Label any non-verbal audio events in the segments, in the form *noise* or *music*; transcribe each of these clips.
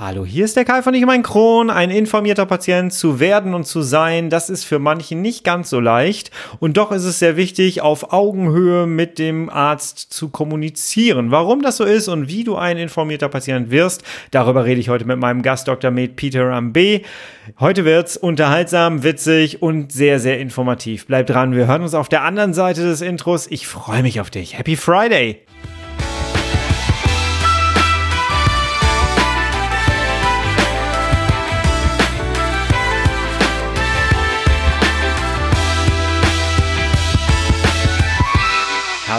Hallo, hier ist der Kai von Ich mein Kron. Ein informierter Patient zu werden und zu sein, das ist für manche nicht ganz so leicht. Und doch ist es sehr wichtig, auf Augenhöhe mit dem Arzt zu kommunizieren. Warum das so ist und wie du ein informierter Patient wirst, darüber rede ich heute mit meinem Gast Dr. Med Peter Ambe. Heute wird's unterhaltsam, witzig und sehr, sehr informativ. Bleib dran, wir hören uns auf der anderen Seite des Intros. Ich freue mich auf dich. Happy Friday!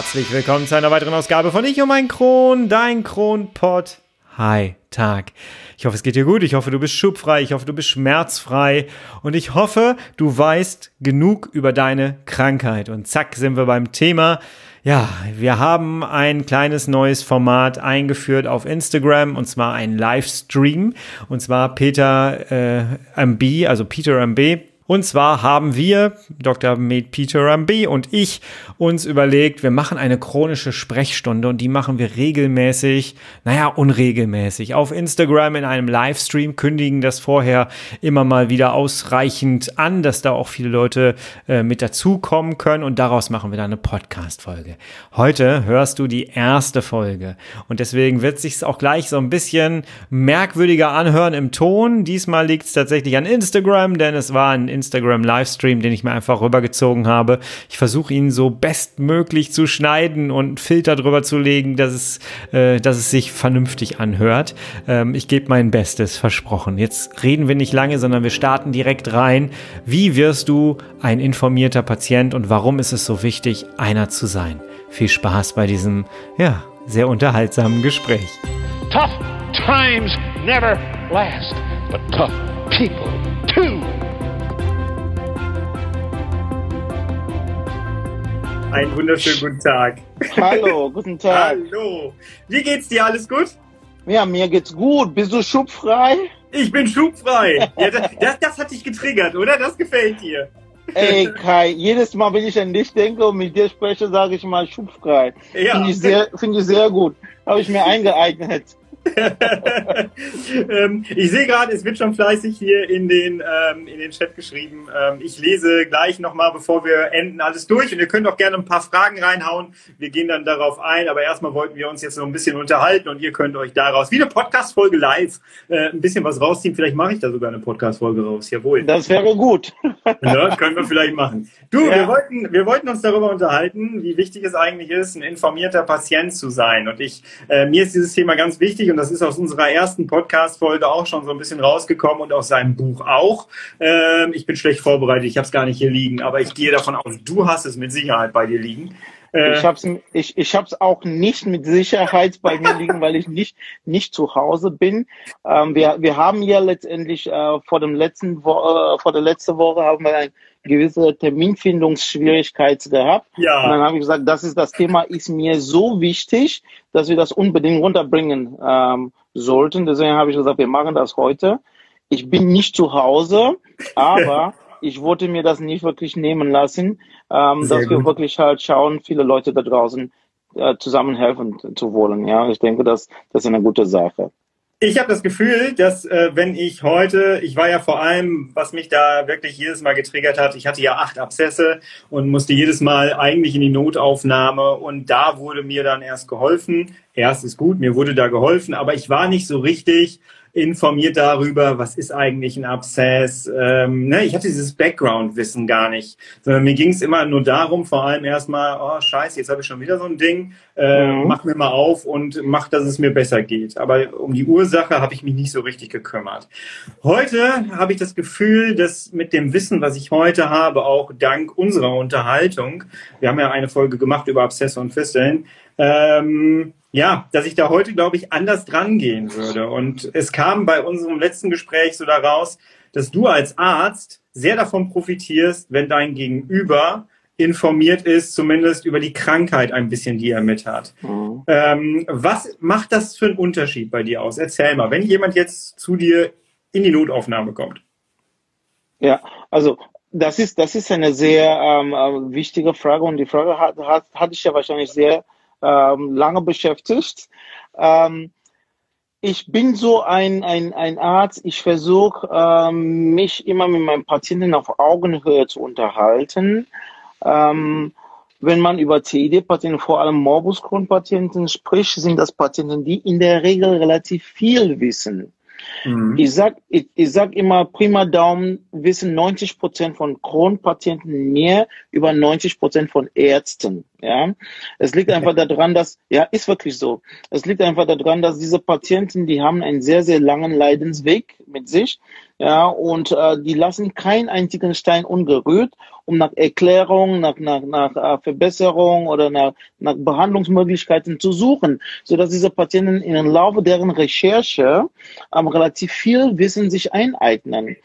Herzlich willkommen zu einer weiteren Ausgabe von Ich und mein Kron, dein Kronpott. Hi, Tag. Ich hoffe, es geht dir gut. Ich hoffe, du bist schubfrei. Ich hoffe, du bist schmerzfrei. Und ich hoffe, du weißt genug über deine Krankheit. Und zack, sind wir beim Thema. Ja, wir haben ein kleines neues Format eingeführt auf Instagram und zwar ein Livestream. Und zwar Peter äh, MB, also Peter MB und zwar haben wir, Dr. Med Peter Ramby und ich, uns überlegt, wir machen eine chronische Sprechstunde und die machen wir regelmäßig, naja, unregelmäßig. Auf Instagram in einem Livestream kündigen das vorher immer mal wieder ausreichend an, dass da auch viele Leute äh, mit dazukommen können und daraus machen wir dann eine Podcast-Folge. Heute hörst du die erste Folge und deswegen wird sich auch gleich so ein bisschen merkwürdiger anhören im Ton. Diesmal liegt es tatsächlich an Instagram, denn es war ein Instagram Livestream, den ich mir einfach rübergezogen habe. Ich versuche ihn so bestmöglich zu schneiden und Filter drüber zu legen, dass es, äh, dass es sich vernünftig anhört. Ähm, ich gebe mein Bestes, versprochen. Jetzt reden wir nicht lange, sondern wir starten direkt rein. Wie wirst du ein informierter Patient und warum ist es so wichtig, einer zu sein? Viel Spaß bei diesem, ja, sehr unterhaltsamen Gespräch. Tough times never last, but tough people too. Einen wunderschönen guten Tag. Hallo, guten Tag. Hallo. Wie geht's dir? Alles gut? Ja, mir geht's gut. Bist du schubfrei? Ich bin schubfrei. Ja, das, das, das hat dich getriggert, oder? Das gefällt dir. Ey, Kai, jedes Mal, wenn ich an dich denke und mit dir spreche, sage ich mal schubfrei. Ja. Finde ich, sehr, find ich sehr gut. Habe ich mir eingeeignet. *laughs* *laughs* ähm, ich sehe gerade, es wird schon fleißig hier in den, ähm, in den Chat geschrieben. Ähm, ich lese gleich nochmal, bevor wir enden, alles durch. Und ihr könnt auch gerne ein paar Fragen reinhauen. Wir gehen dann darauf ein. Aber erstmal wollten wir uns jetzt noch ein bisschen unterhalten und ihr könnt euch daraus, wie eine Podcast-Folge live, äh, ein bisschen was rausziehen. Vielleicht mache ich da sogar eine Podcast-Folge raus. Jawohl. Das wäre gut. Ja, *laughs* können wir vielleicht machen. Du, Ja. wir, wollten, wir wollten uns darüber unterhalten, wie wichtig es eigentlich ist, ein informierter Patient zu sein. Und ich, äh, mir ist dieses Thema ganz wichtig und das ist aus unserer ersten Podcast-Folge auch schon so ein bisschen rausgekommen und aus seinem Buch auch. Ähm, ich bin schlecht vorbereitet, ich habe es gar nicht hier liegen, aber ich gehe davon aus, du hast es mit Sicherheit bei dir liegen. Äh, Ich hab's, ich, ich hab's auch nicht mit Sicherheit bei mir liegen, weil ich nicht, nicht zu Hause bin. Ähm, wir, wir haben ja letztendlich äh, vor dem letzten Wo äh, vor der letzten Woche haben wir eine gewisse Terminfindungsschwierigkeit gehabt. Ja. Und dann habe ich gesagt, das ist das Thema ist mir so wichtig, dass wir das unbedingt runterbringen ähm, sollten. Deswegen habe ich gesagt, wir machen das heute. Ich bin nicht zu Hause, aber *laughs* ich wollte mir das nicht wirklich nehmen lassen, ähm, dass wir gut. wirklich halt schauen, viele Leute da draußen äh, zusammenhelfen zu wollen. Ja, ich denke, das, das ist eine gute Sache. Ich habe das Gefühl, dass äh, wenn ich heute, ich war ja vor allem, was mich da wirklich jedes Mal getriggert hat, ich hatte ja acht Abszesse und musste jedes Mal eigentlich in die Notaufnahme und da wurde mir dann erst geholfen. Erst ist gut, mir wurde da geholfen, aber ich war nicht so richtig informiert darüber, was ist eigentlich ein Abszess. Ähm, ne? Ich hatte dieses Background-Wissen gar nicht, sondern mir ging es immer nur darum, vor allem erstmal, oh scheiße, jetzt habe ich schon wieder so ein Ding, äh, Mhm. mach mir mal auf und mach, dass es mir besser geht. Aber um die Ursache habe ich mich nicht so richtig gekümmert. Heute habe ich das Gefühl, dass mit dem Wissen, was ich heute habe, auch dank unserer Unterhaltung, wir haben ja eine Folge gemacht über Abszesse und Fisteln, ähm, ja, dass ich da heute, glaube ich, anders dran gehen würde. Und es kam bei unserem letzten Gespräch so daraus, dass du als Arzt sehr davon profitierst, wenn dein Gegenüber informiert ist, zumindest über die Krankheit ein bisschen, die er mit hat. Mhm. Ähm, was macht das für einen Unterschied bei dir aus? Erzähl mal, wenn jemand jetzt zu dir in die Notaufnahme kommt. Ja, also das ist, das ist eine sehr ähm, äh, wichtige Frage und die Frage hat, hat, hat dich ja wahrscheinlich sehr ähm, lange beschäftigt. Ähm, ich bin so ein, ein, ein Arzt, ich versuche ähm, mich immer mit meinem Patienten auf Augenhöhe zu unterhalten. Ähm, wenn man über CID-Patienten, vor allem Morbus Crohn-Patienten spricht, sind das Patienten, die in der Regel relativ viel wissen. Mhm. Ich sag, ich, ich sag immer, prima Daumen wissen 90 Prozent von Crohn-Patienten mehr über 90 Prozent von Ärzten. Ja, es liegt einfach *laughs* daran, dass, ja, ist wirklich so. Es liegt einfach daran, dass diese Patienten, die haben einen sehr, sehr langen Leidensweg mit sich. Ja, und äh, die lassen keinen einzigen Stein ungerührt, um nach Erklärung, nach, nach, nach äh, Verbesserung oder nach, nach Behandlungsmöglichkeiten zu suchen, so dass diese Patienten im Laufe deren Recherche ähm, relativ viel Wissen sich eineignen.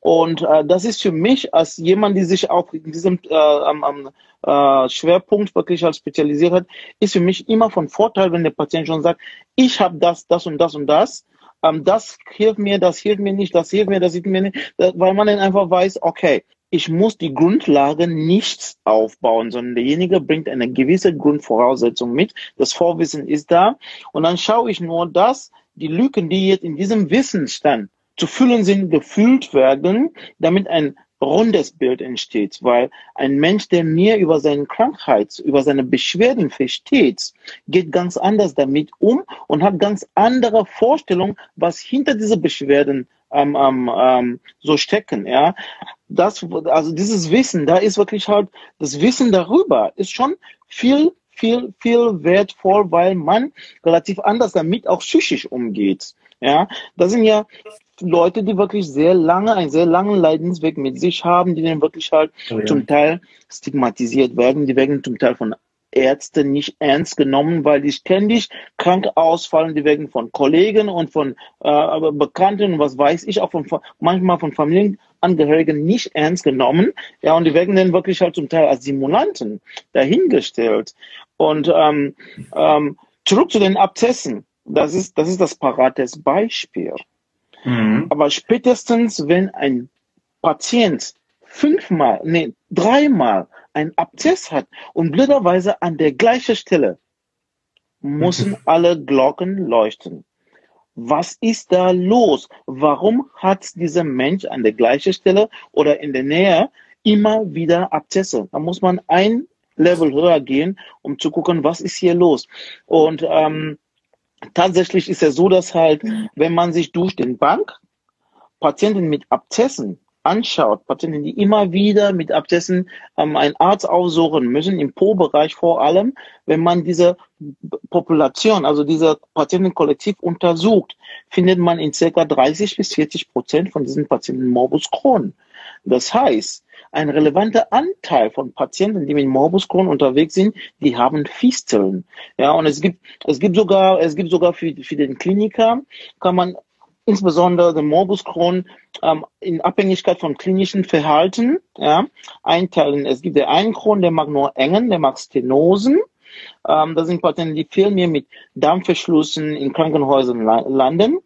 Und äh, das ist für mich als jemand, die sich auch in diesem äh, am, am äh, Schwerpunkt wirklich als spezialisiert hat, ist für mich immer von Vorteil, wenn der Patient schon sagt, ich habe das, das und das und das ähm, das hilft mir, das hilft mir nicht, das hilft mir, das hilft mir nicht, weil man dann einfach weiß, okay, ich muss die Grundlage nichts aufbauen, sondern derjenige bringt eine gewisse Grundvoraussetzung mit. Das Vorwissen ist da. Und dann schaue ich nur, dass die Lücken, die jetzt in diesem Wissensstand zu füllen sind, gefüllt werden, damit ein rundes Bild entsteht, weil ein Mensch, der mir über seine Krankheit, über seine Beschwerden versteht, geht ganz anders damit um und hat ganz andere Vorstellungen, was hinter diese Beschwerden ähm, ähm, ähm, so stecken. Ja, das, also dieses Wissen, da ist wirklich halt das Wissen darüber ist schon viel viel, viel wertvoll, weil man relativ anders damit auch psychisch umgeht. Ja, das sind ja Leute, die wirklich sehr lange, einen sehr langen Leidensweg mit sich haben, die dann wirklich halt oh ja. zum Teil stigmatisiert werden, die werden zum Teil von Ärzten nicht ernst genommen, weil die ständig krank ausfallen, die werden von Kollegen und von äh, Bekannten, was weiß ich, auch von manchmal von Familienangehörigen nicht ernst genommen. Ja, und die werden dann wirklich halt zum Teil als Simulanten dahingestellt. Und ähm, ähm, zurück zu den Abzessen. Das ist, das ist das parates Beispiel. Mhm. Aber spätestens, wenn ein Patient fünfmal, nee, dreimal ein Abzess hat und blöderweise an der gleichen Stelle, müssen *laughs* alle Glocken leuchten. Was ist da los? Warum hat dieser Mensch an der gleichen Stelle oder in der Nähe immer wieder Abzesse? Da muss man ein Level höher gehen, um zu gucken, was ist hier los. Und ähm, tatsächlich ist es so, dass halt, wenn man sich durch den Bank Patienten mit Abzessen anschaut, Patienten, die immer wieder mit Abzessen ähm, einen Arzt aufsuchen müssen, im Po-Bereich vor allem, wenn man diese Population, also diese Patientenkollektiv untersucht, findet man in circa 30 bis 40 Prozent von diesen Patienten Morbus Crohn. Das heißt, ein relevanter Anteil von Patienten, die mit Morbus Crohn unterwegs sind, die haben Fisteln. Ja, und es gibt, es gibt sogar, es gibt sogar für, für den Kliniker, kann man insbesondere den Morbus Crohn ähm, in Abhängigkeit vom klinischen Verhalten ja, einteilen. Es gibt den einen Crohn, der mag nur Engen, der mag Stenosen. Ähm, das sind Patienten, die viel mehr mit Darmverschlüssen in Krankenhäusern landen.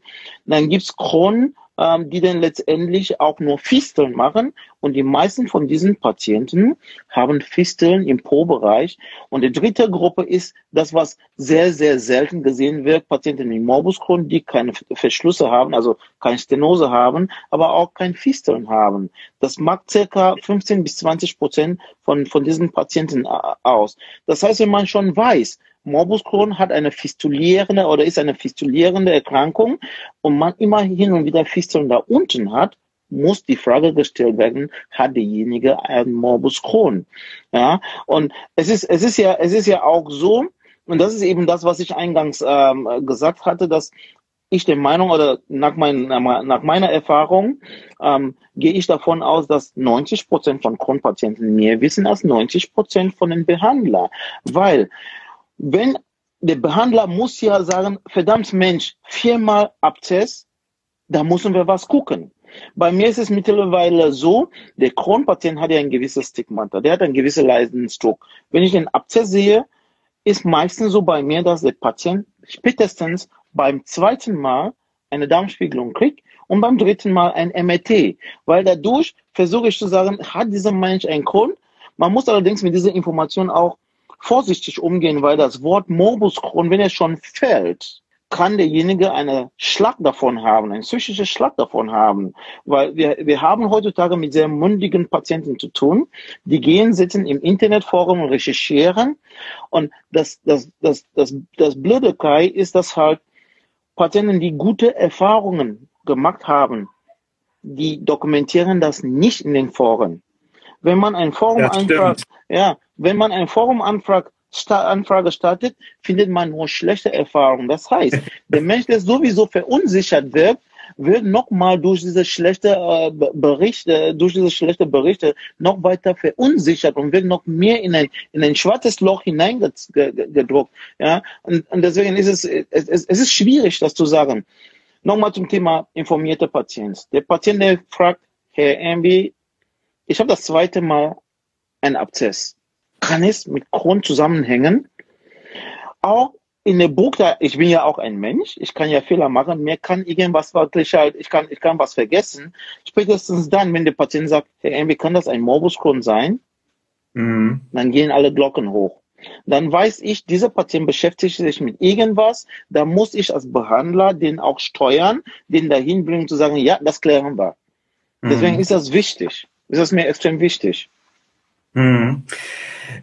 Dann gibt's Crohn, ähm, die dann letztendlich auch nur Fisteln machen. Und die meisten von diesen Patienten haben Fisteln im Po-Bereich. Und die dritte Gruppe ist das, was sehr, sehr selten gesehen wird. Patienten mit Morbus Crohn, die keine Verschlüsse haben, also keine Stenose haben, aber auch kein Fisteln haben. Das macht circa 15 bis 20 Prozent von, von diesen Patienten äh, aus. Das heißt, wenn man schon weiß, Morbus Crohn hat eine fistulierende oder ist eine fistulierende Erkrankung und man immer hin und wieder Fisteln da unten hat, muss die Frage gestellt werden, hat derjenige einen Morbus Crohn? Ja, und es ist, es ist ja, es ist ja auch so, und das ist eben das, was ich eingangs ähm, gesagt hatte, dass ich der Meinung oder nach, mein, nach meiner Erfahrung ähm, gehe ich davon aus, dass 90 Prozent von Crohn-Patienten mehr wissen als 90 Prozent von den Behandlern, weil wenn der Behandler muss ja sagen, verdammt Mensch, viermal Abzess, da müssen wir was gucken. Bei mir ist es mittlerweile so, der Kronpatient hat ja ein gewisses Stigmata, der hat einen gewissen Leidensdruck. Wenn ich den Abzess sehe, ist meistens so bei mir, dass der Patient spätestens beim zweiten Mal eine Darmspiegelung kriegt und beim dritten Mal ein MRT, weil dadurch versuche ich zu sagen, hat dieser Mensch einen Kron? Man muss allerdings mit dieser Information auch vorsichtig umgehen, weil das Wort Morbus Crohn, wenn es schon fällt, kann derjenige eine Schlag davon haben, einen psychischen Schlag davon haben. Weil wir, wir haben heutzutage mit sehr mündigen Patienten zu tun. Die gehen, sitzen im Internetforum und recherchieren. Und das, das, das, das, das Blöde, Kai, ist, dass halt Patienten, die gute Erfahrungen gemacht haben, die dokumentieren das nicht in den Foren. Wenn man ein Forum anfragt, ja, wenn man ein Forum anfragt, Anfrage startet, findet man nur schlechte Erfahrungen. Das heißt, *laughs* der Mensch, der sowieso verunsichert wird, wird nochmal durch diese schlechte äh, Berichte, durch diese schlechte Berichte noch weiter verunsichert und wird noch mehr in ein, in ein schwarzes Loch hineingedruckt. Ja, und, und deswegen ist es, es, es ist schwierig, das zu sagen. Nochmal zum Thema informierte Patient. Der Patient, der fragt, Herr Ambi, ich habe das zweite Mal einen Abzess kann es mit Kron zusammenhängen. Auch in der Buch, ich bin ja auch ein Mensch, ich kann ja Fehler machen, mir kann irgendwas wirklich halt, ich kann, ich kann was vergessen. Spätestens dann, wenn der Patient sagt, Herr wie kann das ein Morbus Crohn sein? Mhm. Dann gehen alle Glocken hoch. Dann weiß ich, dieser Patient beschäftigt sich mit irgendwas, da muss ich als Behandler den auch steuern, den dahin bringen zu sagen, ja, das klären wir. Mhm. Deswegen ist das wichtig. Ist das mir extrem wichtig. Mhm.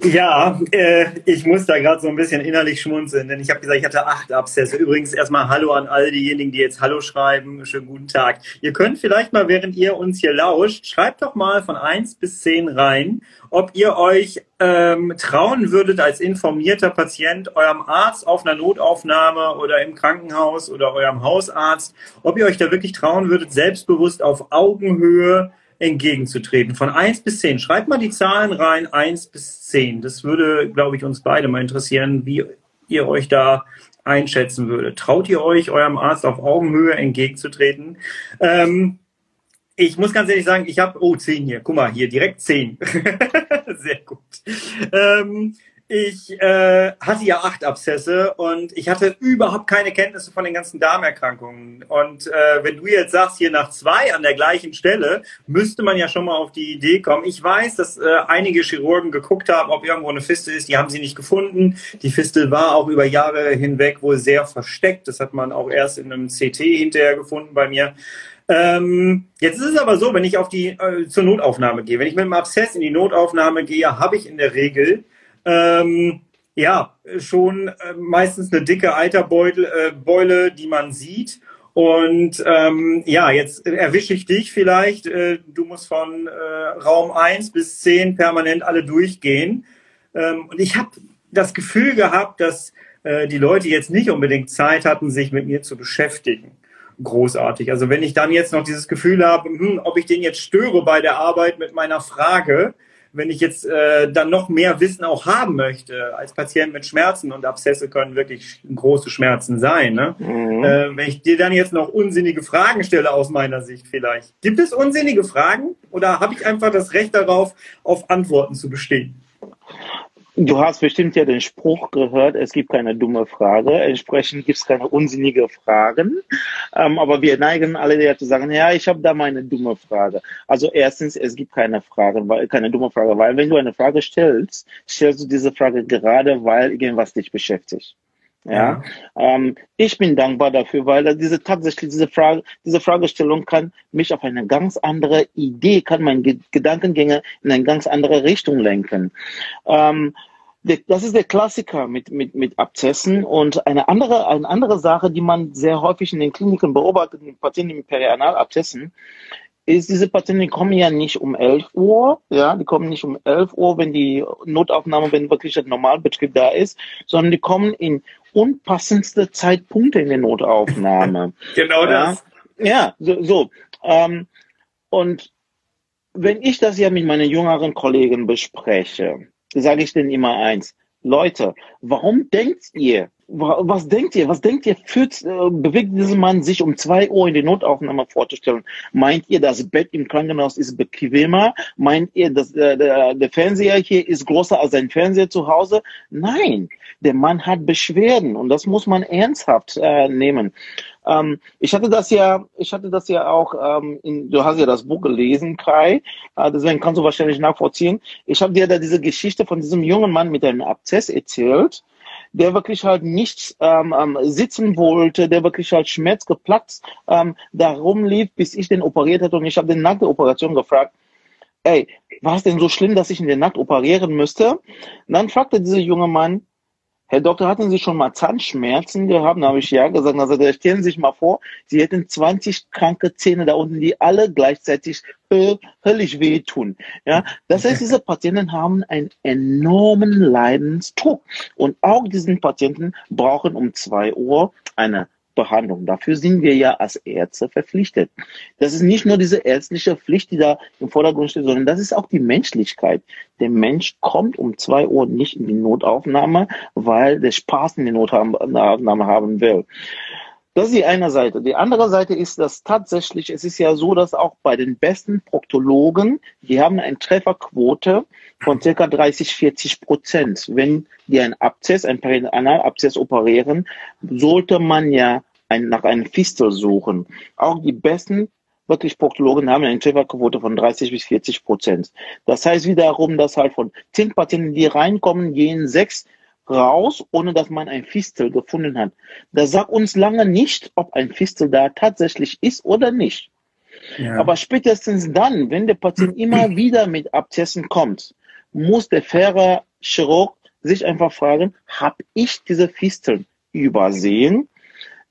Ja, äh, ich muss da gerade so ein bisschen innerlich schmunzeln, denn ich habe gesagt, ich hatte acht Abszesse. Übrigens erstmal Hallo an all diejenigen, die jetzt Hallo schreiben. Schönen guten Tag. Ihr könnt vielleicht mal, während ihr uns hier lauscht, schreibt doch mal von eins bis zehn rein, ob ihr euch ähm, trauen würdet, als informierter Patient eurem Arzt auf einer Notaufnahme oder im Krankenhaus oder eurem Hausarzt, ob ihr euch da wirklich trauen würdet, selbstbewusst auf Augenhöhe entgegenzutreten. Von eins bis zehn. Schreibt mal die Zahlen rein, eins bis zehn. Das würde, glaube ich, uns beide mal interessieren, wie ihr euch da einschätzen würdet. Traut ihr euch, eurem Arzt auf Augenhöhe entgegenzutreten? Ähm, ich muss ganz ehrlich sagen, ich habe, oh, zehn hier, guck mal, hier direkt zehn. *laughs* Sehr gut. Ähm, ich äh, hatte ja acht Abszesse und ich hatte überhaupt keine Kenntnisse von den ganzen Darmerkrankungen. Und äh, wenn du jetzt sagst, hier nach zwei an der gleichen Stelle, müsste man ja schon mal auf die Idee kommen. Ich weiß, dass äh, einige Chirurgen geguckt haben, ob irgendwo eine Fistel ist. Die haben sie nicht gefunden. Die Fistel war auch über Jahre hinweg wohl sehr versteckt. Das hat man auch erst in einem CT hinterher gefunden bei mir. Ähm, jetzt ist es aber so, wenn ich auf die äh, zur Notaufnahme gehe, wenn ich mit einem Abszess in die Notaufnahme gehe, habe ich in der Regel ähm, ja, schon äh, meistens eine dicke Eiterbeule, äh, die man sieht. Und ähm, ja, jetzt erwische ich dich vielleicht. Äh, du musst von äh, Raum eins bis zehn permanent alle durchgehen. Ähm, und ich habe das Gefühl gehabt, dass äh, die Leute jetzt nicht unbedingt Zeit hatten, sich mit mir zu beschäftigen. Großartig. Also wenn ich dann jetzt noch dieses Gefühl habe, hm, ob ich den jetzt störe bei der Arbeit mit meiner Frage, wenn ich jetzt äh, dann noch mehr Wissen auch haben möchte als Patient mit Schmerzen und Abszesse können wirklich große Schmerzen sein. Ne? Mhm. Äh, wenn ich dir dann jetzt noch unsinnige Fragen stelle aus meiner Sicht vielleicht. Gibt es unsinnige Fragen oder habe ich einfach das Recht darauf, auf Antworten zu bestehen? Du hast bestimmt ja den Spruch gehört, es gibt keine dumme Frage, entsprechend gibt es keine unsinnige Fragen. Ähm, aber wir neigen alle ja zu sagen, ja, ich habe da mal eine dumme Frage. Also erstens, es gibt keine Frage, weil, keine dumme Frage, weil wenn du eine Frage stellst, stellst du diese Frage gerade, weil irgendwas dich beschäftigt. Ja, ähm, ich bin dankbar dafür, weil diese tatsächlich diese Frage, diese Fragestellung kann mich auf eine ganz andere Idee, kann meine Gedankengänge in eine ganz andere Richtung lenken. Ähm, das ist der Klassiker mit, mit, mit Abzessen und eine andere, eine andere Sache, die man sehr häufig in den Kliniken beobachtet, mit Patienten mit Perianalabzessen, ist, diese Patienten die kommen ja nicht um 11 Uhr, ja, die kommen nicht um 11 Uhr, wenn die Notaufnahme, wenn wirklich der Normalbetrieb da ist, sondern die kommen in unpassendste Zeitpunkte in der Notaufnahme. *laughs* genau das. Ja, so. so. Ähm, und wenn ich das ja mit meinen jüngeren Kollegen bespreche, sage ich denen immer eins. Leute, warum denkt ihr, was denkt ihr, was denkt ihr, führt, äh, bewegt dieser Mann sich um zwei Uhr in die Notaufnahme vorzustellen? Meint ihr, das Bett im Krankenhaus ist bequemer? Meint ihr, dass äh, der, der Fernseher hier ist größer als sein Fernseher zu Hause? Nein, der Mann hat Beschwerden und das muss man ernsthaft äh, nehmen. Ähm, ich hatte das ja, ich hatte das ja auch, ähm, in, du hast ja das Buch gelesen, Kai, äh, deswegen kannst du wahrscheinlich nachvollziehen. Ich habe dir da diese Geschichte von diesem jungen Mann mit einem Abzess erzählt, der wirklich halt nicht ähm, ähm, sitzen wollte, der wirklich halt schmerzgeplatzt ähm, darum lief, bis ich den operiert hatte. Und ich habe den nach der Operation gefragt, ey, war es denn so schlimm, dass ich in der Nacht operieren müsste? Und dann fragte dieser junge Mann, Herr Doktor, hatten Sie schon mal Zahnschmerzen gehabt? Da habe ich ja gesagt. Also stellen Sie sich mal vor, Sie hätten 20 kranke Zähne da unten, die alle gleichzeitig höllisch wehtun. Ja, das heißt, diese Patienten haben einen enormen Leidensdruck. Und auch diesen Patienten brauchen um zwei Uhr eine Behandlung. Dafür sind wir ja als Ärzte verpflichtet. Das ist nicht nur diese ärztliche Pflicht, die da im Vordergrund steht, sondern das ist auch die Menschlichkeit. Der Mensch kommt um zwei Uhr nicht in die Notaufnahme, weil der Spaß in die Notaufnahme haben will. Das ist die eine Seite. Die andere Seite ist, dass tatsächlich, es ist ja so, dass auch bei den besten Proktologen, die haben eine Trefferquote von circa 30, 40 Prozent. Wenn die einen Abzess, einen Perianalabzess operieren, sollte man ja ein, nach einem Fistel suchen. Auch die besten wirklich Proktologen haben eine Trefferquote von 30 bis 40 Prozent. Das heißt wiederum, dass halt von zehn Patienten, die reinkommen, gehen sechs raus, ohne dass man ein Fistel gefunden hat. Das sagt uns lange nicht, ob ein Fistel da tatsächlich ist oder nicht. Ja. Aber spätestens dann, wenn der Patient immer *clears throat* wieder mit Abzessen kommt, muss der faire Chirurg sich einfach fragen, habe ich diese Fisteln übersehen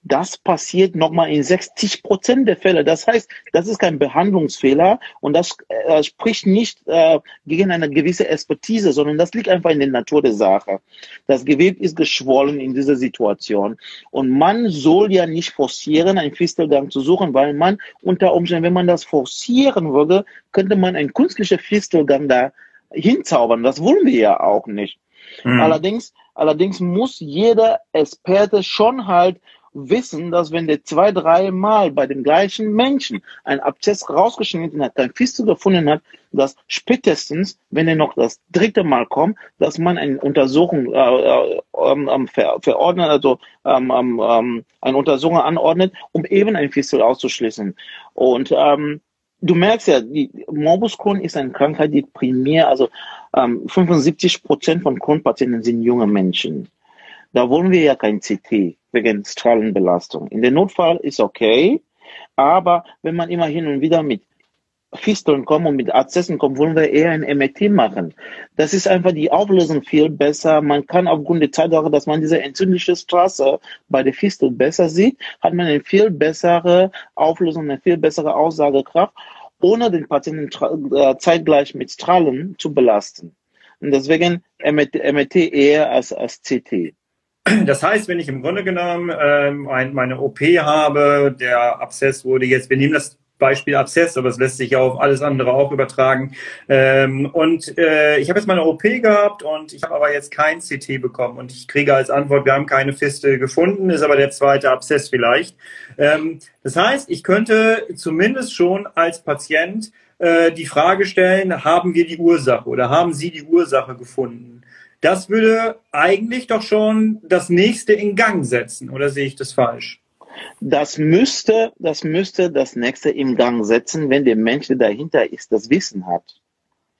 das passiert nochmal in 60 Prozent der Fälle. Das heißt, das ist kein Behandlungsfehler und das äh, spricht nicht äh, gegen eine gewisse Expertise, sondern das liegt einfach in der Natur der Sache. Das Gewebe ist geschwollen in dieser Situation und man soll ja nicht forcieren, einen Fistelgang zu suchen, weil man unter Umständen, wenn man das forcieren würde, könnte man einen künstlichen Fistelgang da hinzaubern. Das wollen wir ja auch nicht. Mhm. Allerdings, allerdings muss jeder Experte schon halt wissen, dass wenn der zwei, drei Mal bei dem gleichen Menschen ein Abzess rausgeschnitten hat, kein Fistel gefunden hat, dass spätestens, wenn er noch das dritte Mal kommt, dass man eine Untersuchung äh, äh, ähm, ver, verordnet, also ähm, ähm, ähm, eine Untersuchung anordnet, um eben ein Fistel auszuschließen. Und ähm, du merkst ja, die Morbus Crohn ist eine Krankheit, die primär, also ähm, 75 Prozent von Crohn-Patienten sind junge Menschen. Da wollen wir ja kein CT wegen Strahlenbelastung. In der Notfall ist okay, aber wenn man immer hin und wieder mit Fisteln kommt und mit Abszessen kommt, wollen wir eher ein MRT machen. Das ist einfach die Auflösung viel besser. Man kann aufgrund der Tatsache, dass man diese entzündliche Straße bei der Fistel besser sieht, hat man eine viel bessere Auflösung, eine viel bessere Aussagekraft, ohne den Patienten äh, zeitgleich mit Strahlen zu belasten. Und deswegen MRT eher als, als CT. Das heißt, wenn ich im Grunde genommen ähm, meine OP habe, der Abszess wurde jetzt, wir nehmen das Beispiel Abszess, aber es lässt sich ja auf alles andere auch übertragen. Ähm, und äh, ich habe jetzt meine OP gehabt und ich habe aber jetzt kein CT bekommen und ich kriege als Antwort, wir haben keine Fistel gefunden, ist aber der zweite Abszess vielleicht. Ähm, das heißt, ich könnte zumindest schon als Patient äh, die Frage stellen, haben wir die Ursache oder haben Sie die Ursache gefunden? Das würde eigentlich doch schon das nächste in Gang setzen, oder sehe ich das falsch? Das müsste, das müsste das nächste in Gang setzen, wenn der Mensch, der dahinter ist, das Wissen hat.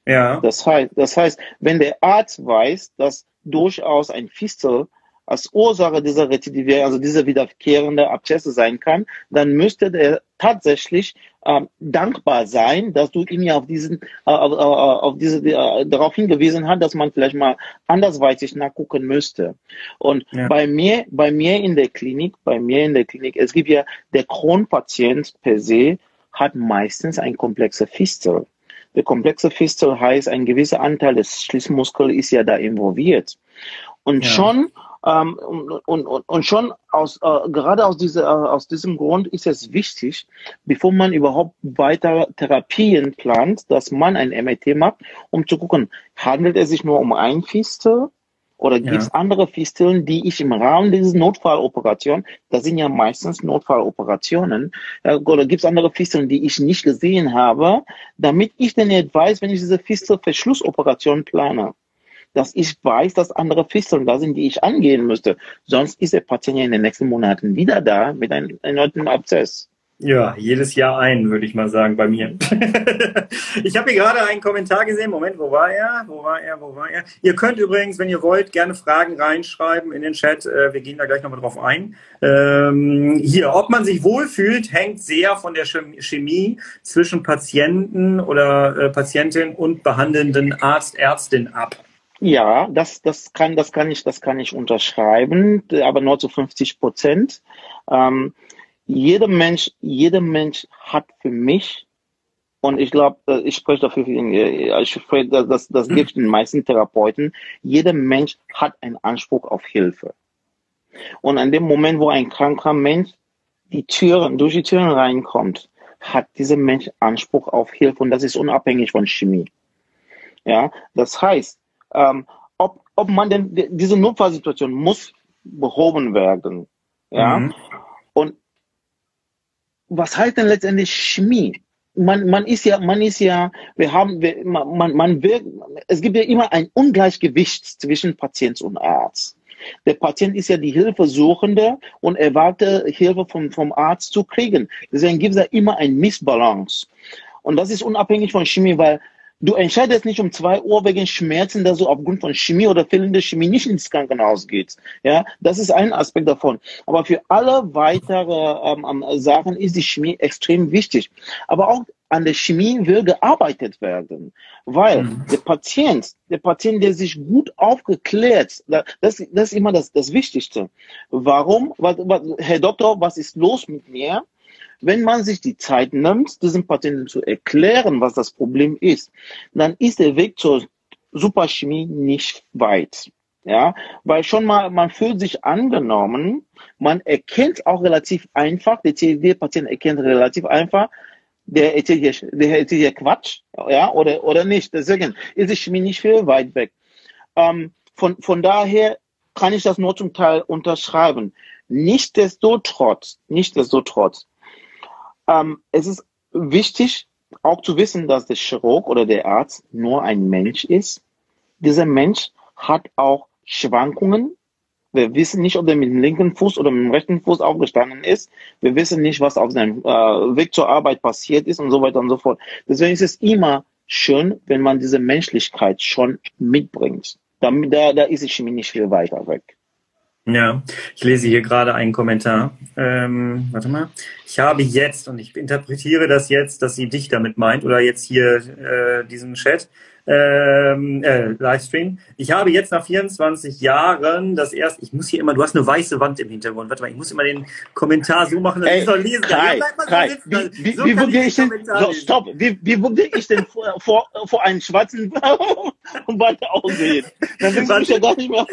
Ja. Das heißt, das heißt, wenn der Arzt weiß, dass durchaus ein Fistel als Ursache dieser Rezidive, also dieser wiederkehrende Abszesse sein kann, dann müsste der tatsächlich ähm, dankbar sein, dass du ihn ja auf diesen, äh, auf, auf diese, äh, darauf hingewiesen hat, dass man vielleicht mal andersweitig nachgucken müsste. Und ja. bei mir, bei mir in der Klinik, bei mir in der Klinik, es gibt ja der Kronpatient per se hat meistens ein komplexer Fistel. Der komplexe Fistel heißt, ein gewisser Anteil des Schließmuskels ist ja da involviert. Und ja. schon ähm, und, und, und schon aus, äh, gerade aus, diese, äh, aus diesem Grund ist es wichtig, bevor man überhaupt weiter Therapien plant, dass man ein MRT macht, um zu gucken, handelt es sich nur um ein Fistel oder gibt es ja. andere Fisteln, die ich im Rahmen dieser Notfalloperation, das sind ja meistens Notfalloperationen, äh, oder gibt es andere Fisteln, die ich nicht gesehen habe, damit ich dann nicht weiß, wenn ich diese Fistelverschlussoperation plane dass ich weiß, dass andere Fisteln da sind, die ich angehen müsste. Sonst ist der Patient ja in den nächsten Monaten wieder da mit einem erneuten Abszess. Ja, jedes Jahr ein, würde ich mal sagen, bei mir. *laughs* ich habe hier gerade einen Kommentar gesehen. Moment, wo war er? Wo war er? Wo war er? Ihr könnt übrigens, wenn ihr wollt, gerne Fragen reinschreiben in den Chat. Äh, wir gehen da gleich nochmal drauf ein. Ähm, hier, ob man sich wohlfühlt, hängt sehr von der Chemie zwischen Patienten oder äh, Patientin und behandelnden Arzt, Ärztin ab. Ja, das, das kann, das kann ich, das kann ich unterschreiben, aber nur zu 50 Prozent. Ähm, jeder Mensch, jeder Mensch hat für mich, und ich glaube, äh, ich spreche dafür, äh, ich spreche, das, das gibt den meisten Therapeuten, jeder Mensch hat einen Anspruch auf Hilfe. Und an dem Moment, wo ein kranker Mensch die Türen, durch die Türen reinkommt, hat dieser Mensch Anspruch auf Hilfe und das ist unabhängig von Chemie. Ja, das heißt, ähm, ob, ob man denn, diese Notfallsituation muss behoben werden. Ja, mhm. und was heißt denn letztendlich Chemie? Man, man ist ja, man ist ja, wir haben, wir, man, man will, es gibt ja immer ein Ungleichgewicht zwischen Patient und Arzt. Der Patient ist ja die Hilfesuchende und erwartet Hilfe vom, vom Arzt zu kriegen. Deswegen gibt es ja immer ein Missbalance. Und das ist unabhängig von Chemie, weil Du entscheidest nicht um zwei Uhr wegen Schmerzen, dass du aufgrund von Chemie oder fehlender Chemie nicht ins Krankenhaus gehst. Ja, das ist ein Aspekt davon. Aber für alle weitere ähm, Sachen ist die Chemie extrem wichtig. Aber auch an der Chemie will gearbeitet werden, weil mhm. der Patient, der Patient, der sich gut aufgeklärt, das, das ist immer das, das Wichtigste. Warum? Herr Doktor, was ist los mit mir? Wenn man sich die Zeit nimmt, diesem Patienten zu erklären, was das Problem ist, dann ist der Weg zur Superchemie nicht weit. Ja, weil schon mal, man fühlt sich angenommen, man erkennt auch relativ einfach, der CED-Patient erkennt relativ einfach, der erzählt hier, der erzählt hier Quatsch, ja, oder, oder nicht. Deswegen ist die Chemie nicht viel weit weg. Ähm, von, von daher kann ich das nur zum Teil unterschreiben. Nichtsdestotrotz, nichtsdestotrotz, ähm, es ist wichtig, auch zu wissen, dass der Chirurg oder der Arzt nur ein Mensch ist. Dieser Mensch hat auch Schwankungen. Wir wissen nicht, ob er mit dem linken Fuß oder mit dem rechten Fuß aufgestanden ist. Wir wissen nicht, was auf seinem äh, Weg zur Arbeit passiert ist und so weiter und so fort. Deswegen ist es immer schön, wenn man diese Menschlichkeit schon mitbringt. Da, da, da ist die Chemie nicht viel weiter weg. Ja, ich lese hier gerade einen Kommentar. Ähm, warte mal. Ich habe jetzt, und ich interpretiere das jetzt, dass sie dich damit meint, oder jetzt hier äh, diesen Chat ähm, äh, Livestream. Ich habe jetzt nach 24 Jahren das erste, ich muss hier immer, du hast eine weiße Wand im Hintergrund. Warte mal, ich muss immer den Kommentar so machen, dass Ey, ich soll lesen Kai, ja, Kai, so wie, wie, so wie würde ich denn, so, stopp, wie, wie würde ich denn vor, vor, vor einem schwarzen Wand *laughs* aussehen? Dann ich ja gar nicht mehr.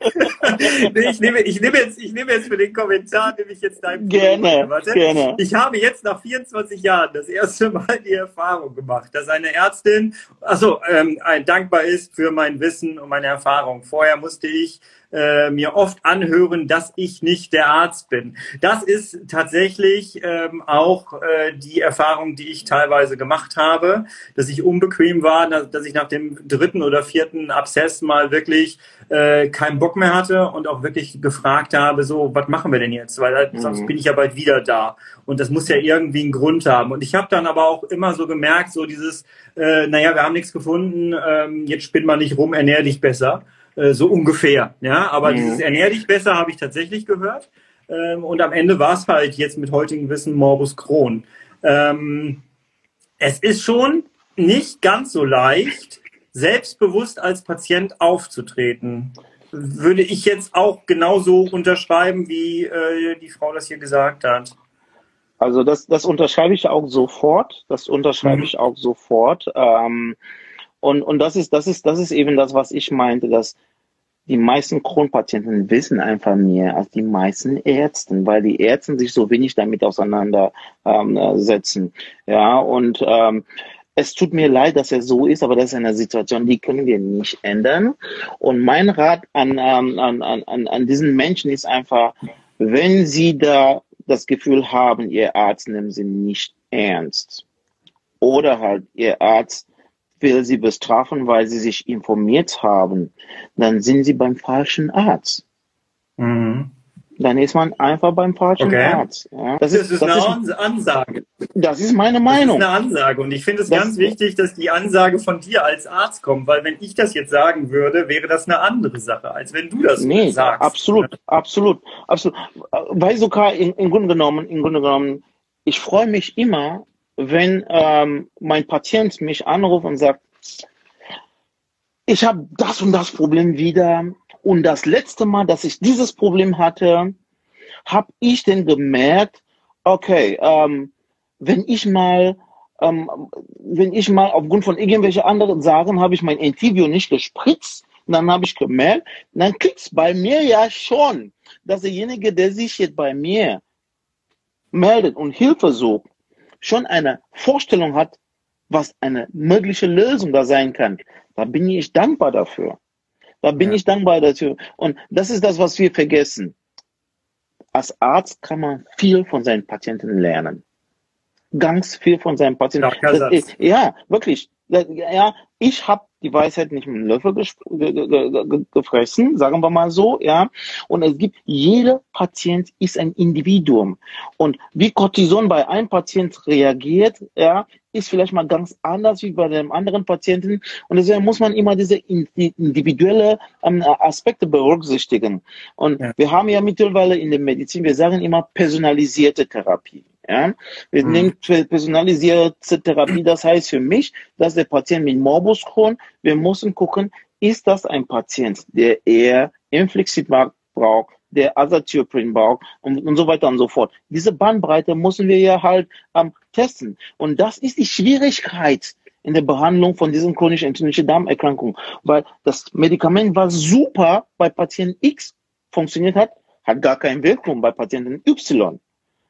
*laughs* nee, ich nehme, ich nehme jetzt, ich nehme jetzt für den Kommentar, nehme ich jetzt deinen Gerne, Warte. gerne. Ich habe jetzt nach 24 Jahren das erste Mal die Erfahrung gemacht, dass eine Ärztin, also ähm, dankbar ist für mein Wissen und meine Erfahrung. Vorher musste ich äh, mir oft anhören, dass ich nicht der Arzt bin. Das ist tatsächlich ähm, auch äh, die Erfahrung, die ich teilweise gemacht habe, dass ich unbequem war, dass, dass ich nach dem dritten oder vierten Abszess mal wirklich äh, keinen Bock mehr hatte und auch wirklich gefragt habe, so, was machen wir denn jetzt? Weil mhm. sonst bin ich ja bald wieder da. Und das muss ja irgendwie einen Grund haben. Und ich habe dann aber auch immer so gemerkt, so dieses, äh, naja, wir haben nichts gefunden, ähm, jetzt spinn mal nicht rum, ernähr dich besser. Äh, so ungefähr. Ja, aber mhm. dieses ernähr dich besser habe ich tatsächlich gehört. Ähm, und am Ende war es halt jetzt mit heutigem Wissen Morbus Crohn. Ähm, es ist schon nicht ganz so leicht, selbstbewusst als Patient aufzutreten. Würde ich jetzt auch genauso unterschreiben, wie äh, die Frau das hier gesagt hat. Also das, das unterschreibe ich auch sofort. Das unterschreibe mhm. ich auch sofort. Ähm, und, und das ist, das ist, das ist eben das, was ich meinte, dass die meisten Kronpatienten wissen einfach mehr als die meisten Ärzte, weil die Ärzte sich so wenig damit auseinandersetzen. Ähm, ja, und ähm, es tut mir leid, dass er so ist, aber das ist eine Situation, die können wir nicht ändern. Und mein Rat an, ähm, an, an, an, an diesen Menschen ist einfach, wenn sie da das Gefühl haben, ihr Arzt nimmt sie nicht ernst oder halt ihr Arzt will sie bestrafen, weil sie sich informiert haben, dann sind sie beim falschen Arzt. Mhm. dann ist man einfach beim falschen Okay. Arzt. Ja? Das ist, eine Ans- Ansage. das ist meine Das ist Meinung. eine Ansage. Und ich finde es Das- ganz wichtig, dass die Ansage von dir als Arzt kommt, weil wenn ich das jetzt sagen würde, wäre das eine andere Sache, als wenn du das Nee, sagst. absolut, absolut, absolut. Weil sogar in, im Grunde genommen, im Grunde genommen, ich freue mich immer, wenn ähm, mein Patient mich anruft und sagt, ich habe das und das Problem wieder und das letzte Mal, dass ich dieses Problem hatte, habe ich denn gemerkt, okay, ähm, wenn ich mal ähm, wenn ich mal aufgrund von irgendwelchen anderen Sachen habe ich mein Entivio nicht gespritzt, dann habe ich gemerkt, dann kriegt's bei mir ja schon, dass derjenige, der sich jetzt bei mir meldet und Hilfe sucht, schon eine Vorstellung hat, was eine mögliche Lösung da sein kann. Da bin ich dankbar dafür. Da bin Ja. ich dankbar dafür. Und das ist das, was wir vergessen. Als Arzt kann man viel von seinen Patienten lernen. Ganz viel von seinen Patienten. Satz. ja, wirklich. Ja, ich habe die Weisheit nicht mit dem Löffel gefressen, sagen wir mal so, ja. Und es gibt, jeder Patient ist ein Individuum. Und wie Cortison bei einem Patient reagiert, ja, ist vielleicht mal ganz anders wie bei dem anderen Patienten. Und deswegen muss man immer diese in- die individuelle ähm, Aspekte berücksichtigen. Und Ja. wir haben ja mittlerweile in der Medizin, wir sagen immer personalisierte Therapie. Ja, wir Mhm. nehmen per- personalisierte Therapie. Das heißt für mich, dass der Patient mit Morbus Crohn, wir müssen gucken, ist das ein Patient, der eher Infliximab braucht, der Azathioprine braucht und, und so weiter und so fort. Diese Bandbreite müssen wir ja halt ähm, testen. Und das ist die Schwierigkeit in der Behandlung von diesen chronisch entzündlichen Darmerkrankungen, weil das Medikament, was super bei Patient X funktioniert hat, hat gar keine Wirkung bei Patienten Y.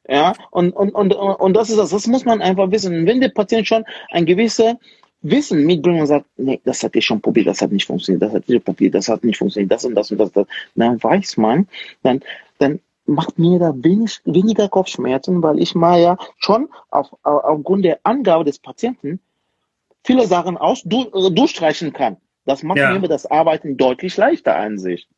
Ja, und, und, und, und das ist das, das muss man einfach wissen. Und wenn der Patient schon ein gewisses Wissen mitbringt und sagt, nee, das hat ich schon probiert, das hat nicht funktioniert, das hat ich probiert, das hat nicht funktioniert, das und das und das, das dann weiß man, dann, dann macht mir da wenig, weniger Kopfschmerzen, weil ich mal ja schon auf, auf, aufgrund der Angabe des Patienten viele Sachen aus, du, äh, durchstreichen kann. Das macht Ja. mir das Arbeiten deutlich leichter an sich.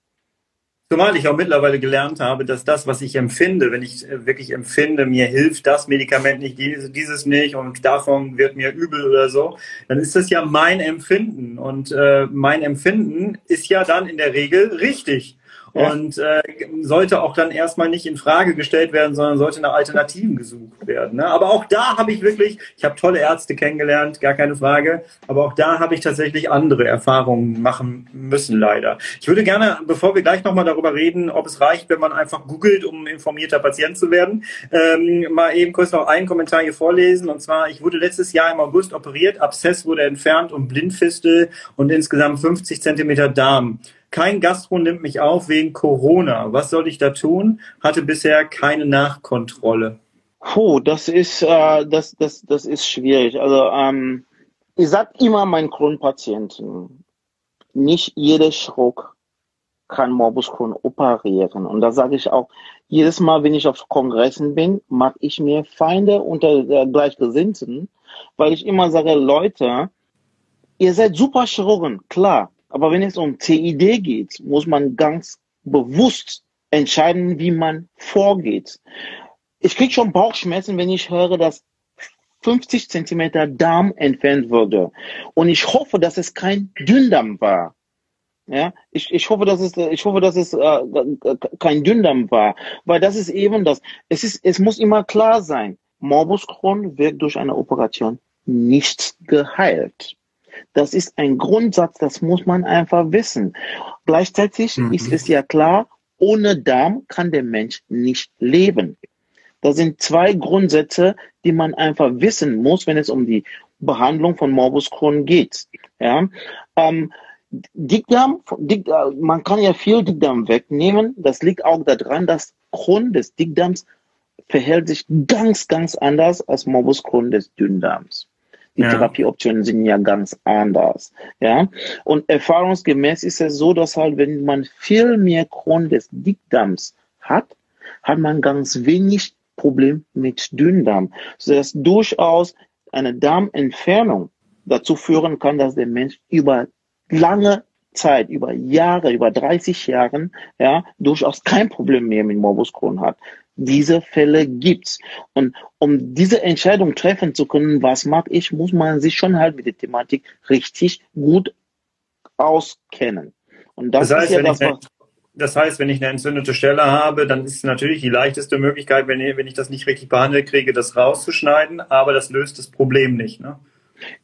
Zumal ich auch mittlerweile gelernt habe, dass das, was ich empfinde, wenn ich äh, wirklich empfinde, mir hilft das Medikament nicht, dieses, dieses nicht und davon wird mir übel oder so, dann ist das ja mein Empfinden. Und äh, mein Empfinden ist ja dann in der Regel richtig. Und äh, sollte auch dann erstmal nicht in Frage gestellt werden, sondern sollte nach Alternativen gesucht werden. Ne? Aber auch da habe ich wirklich, ich habe tolle Ärzte kennengelernt, gar keine Frage, aber auch da habe ich tatsächlich andere Erfahrungen machen müssen, leider. Ich würde gerne, bevor wir gleich nochmal darüber reden, ob es reicht, wenn man einfach googelt, um informierter Patient zu werden, ähm, mal eben kurz noch einen Kommentar hier vorlesen. Und zwar, ich wurde letztes Jahr im August operiert, Abszess wurde entfernt und Blindfistel und insgesamt 50 Zentimeter Darm. Kein Gastro nimmt mich auf wegen Corona. Was soll ich da tun? Hatte bisher keine Nachkontrolle. Puh, das ist, äh, das, das, das ist schwierig. Also, ähm, ich sag immer meinen Kronpatienten, nicht jeder Schruck kann Morbus Crohn operieren. Und da sage ich auch, jedes Mal, wenn ich auf Kongressen bin, mache ich mir Feinde unter der Gleichgesinnten, weil ich immer sage, Leute, ihr seid super Chirurgen, klar. Aber wenn es um CID geht, muss man ganz bewusst entscheiden, wie man vorgeht. Ich krieg schon Bauchschmerzen, wenn ich höre, dass 50 Zentimeter Darm entfernt wurde. Und ich hoffe, dass es kein Dünndarm war. Ja, ich, ich hoffe, dass es, ich hoffe, dass es äh, kein Dünndarm war, weil das ist eben das. Es ist, es muss immer klar sein. Morbus Crohn wird durch eine Operation nicht geheilt. Das ist ein Grundsatz, das muss man einfach wissen. Gleichzeitig Mhm. ist es ja klar, ohne Darm kann der Mensch nicht leben. Das sind zwei Grundsätze, die man einfach wissen muss, wenn es um die Behandlung von Morbus Crohn geht. Ja, ähm, Dickdarm, Dick, äh, man kann ja viel Dickdarm wegnehmen. Das liegt auch daran, dass Crohn des Dickdarms verhält sich ganz, ganz anders als Morbus Crohn des Dünndarms. Die Ja. Therapieoptionen sind ja ganz anders. Ja, und erfahrungsgemäß ist es so, dass halt, wenn man viel mehr Crohn des Dickdarms hat, hat man ganz wenig Problem mit Dünndarm, sodass durchaus eine Darmentfernung dazu führen kann, dass der Mensch über lange Zeit, über Jahre, über 30 Jahren, ja, durchaus kein Problem mehr mit Morbus Crohn hat. Diese Fälle gibt's. Und um diese Entscheidung treffen zu können, was mag ich, muss man sich schon halt mit der Thematik richtig gut auskennen. Und das, das heißt, ist ja wenn das, was, das heißt, wenn ich eine entzündete Stelle habe, dann ist natürlich die leichteste Möglichkeit, wenn ich, wenn ich das nicht richtig behandelt kriege, das rauszuschneiden, aber das löst das Problem nicht. Ne?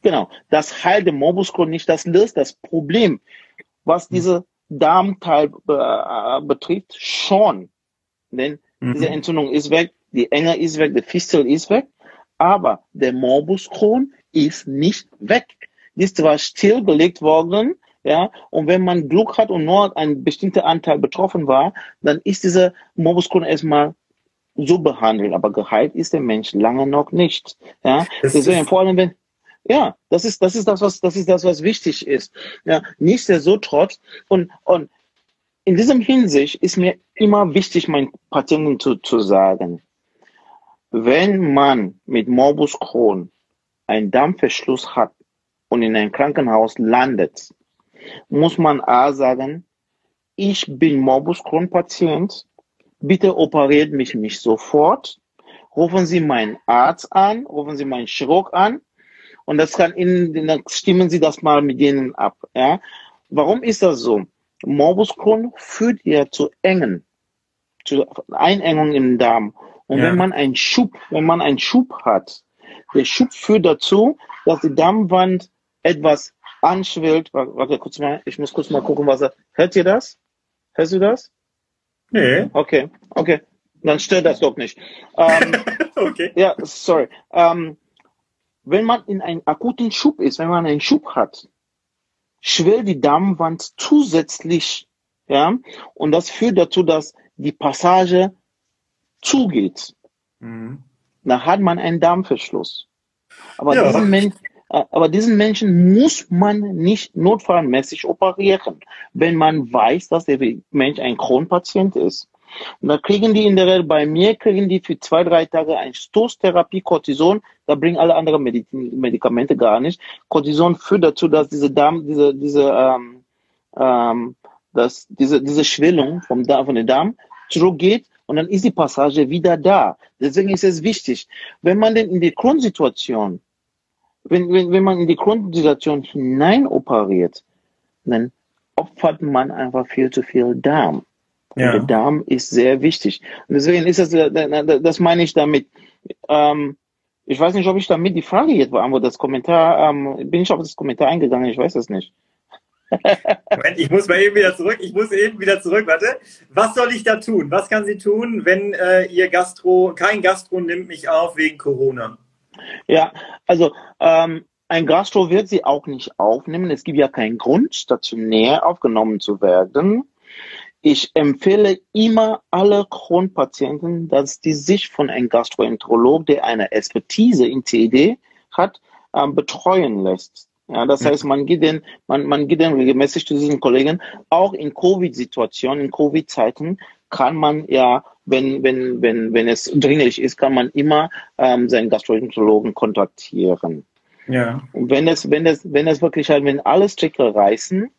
Genau, das heilt den Morbus Crohn nicht, das löst das Problem, was Hm. diese Darmteil äh, betrifft, schon. Denn Mhm. diese Entzündung ist weg, die Enge ist weg, der Fistel ist weg, aber der Morbus Crohn ist nicht weg. Die ist zwar stillgelegt worden, ja, und wenn man Glück hat und nur ein bestimmter Anteil betroffen war, dann ist dieser Morbus Crohn erstmal so behandelt, aber geheilt ist der Mensch lange noch nicht. Ja, Das deswegen vor allem wenn ja, das ist das ist das was das ist das was wichtig ist. Ja, nichtsdestotrotz und und in diesem Hinsicht ist mir immer wichtig, meinen Patienten zu, zu sagen, wenn man mit Morbus Crohn einen Darmverschluss hat und in ein Krankenhaus landet, muss man A sagen, ich bin Morbus Crohn Patient, bitte operiert mich nicht sofort, rufen Sie meinen Arzt an, rufen Sie meinen Chirurg an und das kann Ihnen, dann stimmen Sie das mal mit denen ab. Ja? Warum ist das so? Morbus Crohn führt ja zu Engen, zu Einengung im Darm. Und Ja. wenn man einen Schub, wenn man einen Schub hat, der Schub führt dazu, dass die Darmwand etwas anschwillt. Warte, kurz mal, ich muss kurz mal gucken, was er. Hört ihr das? Hörst du das? Nee, Okay, okay. Dann stört das doch nicht. Ähm, *laughs* okay. ja, sorry. Ähm, wenn man in einem akuten Schub ist, wenn man einen Schub hat, schwellt die Darmwand zusätzlich, ja, und das führt dazu, dass die Passage zugeht. Mhm. Da hat man einen Darmverschluss. Aber, Ja. diesen Men äh, aber diesen Menschen muss man nicht notfallmäßig operieren, wenn man weiß, dass der Mensch ein Kronpatient ist. Und da kriegen die in der Regel bei mir, kriegen die für zwei, drei Tage eine Stoßtherapie, Cortison, da bringen alle anderen Medi Medikamente gar nicht. Cortison führt dazu, dass diese Darm, diese, diese, ähm, ähm, dass diese, diese Schwellung vom Darm, von den Darm zurückgeht und dann ist die Passage wieder da. Deswegen ist es wichtig, wenn man denn in die Grundsituation, wenn, wenn, wenn man in die Grundsituation hinein operiert, dann opfert man einfach viel zu viel Darm. Und Ja. der Darm ist sehr wichtig. Und deswegen ist das, äh, das meine ich damit. Ähm, ich weiß nicht, ob ich damit die Frage jetzt beantworte. Das Kommentar, ähm, bin ich auf das Kommentar eingegangen? Ich weiß es nicht. *laughs* Moment, ich muss mal eben wieder zurück. Ich muss eben wieder zurück. Warte. Was soll ich da tun? Was kann sie tun, wenn äh, ihr Gastro, kein Gastro nimmt mich auf wegen Corona? Ja, also ähm, ein Gastro wird sie auch nicht aufnehmen. Es gibt ja keinen Grund, stationär aufgenommen zu werden. Ich empfehle immer alle Kronpatienten, dass die sich von einem Gastroenterolog, der eine Expertise in TED hat, ähm, betreuen lässt. Ja, das heißt, man geht den, man, man geht den regelmäßig zu diesen Kollegen. Auch in Covid-Situationen, in Covid-Zeiten kann man ja, wenn, wenn, wenn, wenn es dringlich ist, kann man immer ähm, seinen Gastroenterologen kontaktieren. Ja. Und wenn es, wenn es, wenn es wirklich halt, wenn alle Stricke reißen,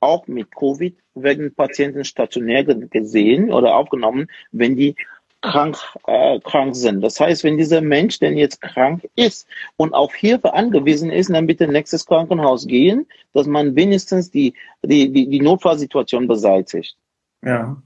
auch mit Covid werden Patienten stationär ge- gesehen oder aufgenommen, wenn die krank, äh, krank sind. Das heißt, wenn dieser Mensch denn jetzt krank ist und auf Hilfe angewiesen ist, dann bitte nächstes Krankenhaus gehen, dass man wenigstens die, die, die, die Notfallsituation beseitigt. Ja.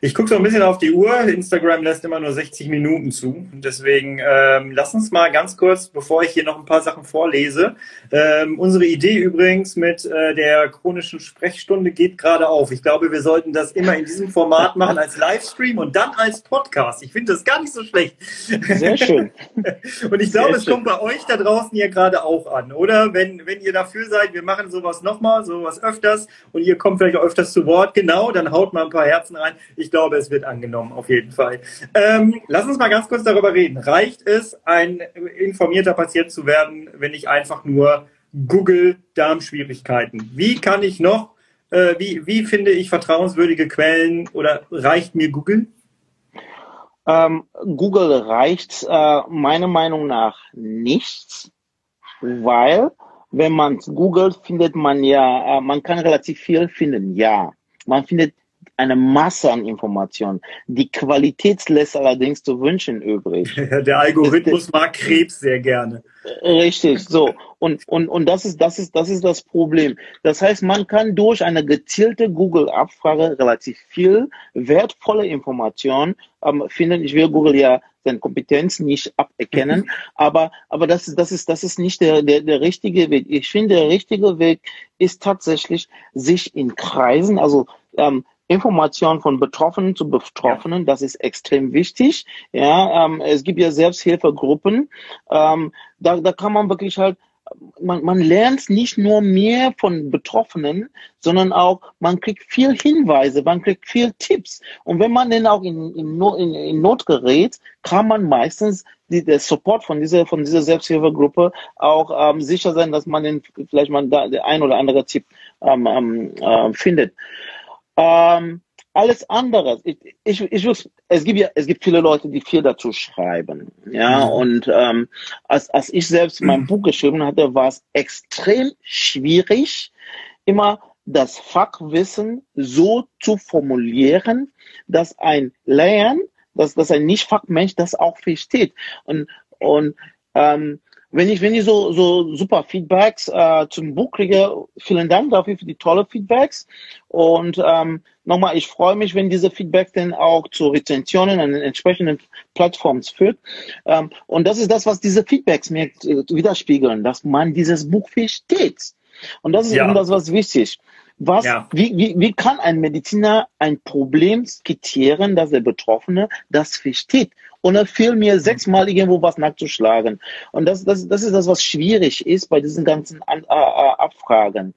Ich gucke so ein bisschen auf die Uhr. Instagram lässt immer nur 60 Minuten zu. Deswegen ähm, lass uns mal ganz kurz, bevor ich hier noch ein paar Sachen vorlese. Ähm, unsere Idee übrigens mit äh, der chronischen Sprechstunde geht gerade auf. Ich glaube, wir sollten das immer in diesem Format machen als Livestream und dann als Podcast. Ich finde das gar nicht so schlecht. Sehr schön. *laughs* Und ich glaube, Sehr es schön. kommt bei euch da draußen hier gerade auch an, oder? Wenn, wenn ihr dafür seid, wir machen sowas nochmal, sowas öfters und ihr kommt vielleicht auch öfters zu Wort, genau, dann haut mal ein paar Herzen rein. Ich glaube, es wird angenommen, auf jeden Fall. Ähm, lass uns mal ganz kurz darüber reden. Reicht es, ein informierter Patient zu werden, wenn ich einfach nur Google Darmschwierigkeiten? Wie kann ich noch, äh, wie, wie finde ich vertrauenswürdige Quellen oder reicht mir Google? Ähm, Google reicht äh, meiner Meinung nach nicht, weil wenn man googelt, findet man ja, äh, man kann relativ viel finden, ja. Man findet eine Masse an Informationen. Die Qualität lässt allerdings zu wünschen übrig. *laughs* Der Algorithmus mag Krebs sehr gerne. Richtig, so. Und, und, und das ist, das ist, das ist das Problem. Das heißt, man kann durch eine gezielte Google-Abfrage relativ viel wertvolle Informationen ähm, finden. Ich will Google ja seine Kompetenz nicht aberkennen, mhm. aber, aber das ist, das ist, das ist nicht der, der, der richtige Weg. Ich finde, der richtige Weg ist tatsächlich, sich in Kreisen, also, ähm, Information von Betroffenen zu Betroffenen, ja. das ist extrem wichtig. Ja, ähm, es gibt ja Selbsthilfegruppen. Ähm, da, da kann man wirklich halt, man, man lernt nicht nur mehr von Betroffenen, sondern auch, man kriegt viel Hinweise, man kriegt viel Tipps. Und wenn man dann auch in, in, in, in Not gerät, kann man meistens die, der Support von dieser, von dieser Selbsthilfegruppe auch ähm, sicher sein, dass man den, vielleicht mal da, der ein oder andere Tipp ähm, ähm, äh, findet. Ähm, alles andere, ich, ich, ich muss, es gibt ja, es gibt viele Leute, die viel dazu schreiben, ja, mhm. und ähm, als, als ich selbst mein mhm. Buch geschrieben hatte, war es extrem schwierig, immer das Fachwissen so zu formulieren, dass ein Lernen, dass, dass ein Nicht-Fachmensch das auch versteht. Und, und ähm, wenn ich, wenn ich so, so super Feedbacks äh, zum Buch kriege, vielen Dank dafür für die tolle Feedbacks. Und ähm, nochmal, ich freue mich, wenn diese Feedbacks dann auch zu Rezensionen an den entsprechenden Plattformen führt. Ähm, und das ist das, was diese Feedbacks mir äh, widerspiegeln, dass man dieses Buch versteht. Und das ist ja. eben das, was wichtig was, ja. wie, wie, wie kann ein Mediziner ein Problem skizzieren, dass der Betroffene das versteht? Und er fehlt mir sechsmal irgendwo was nachzuschlagen. Und das, das, das ist das, was schwierig ist bei diesen ganzen An Abfragen.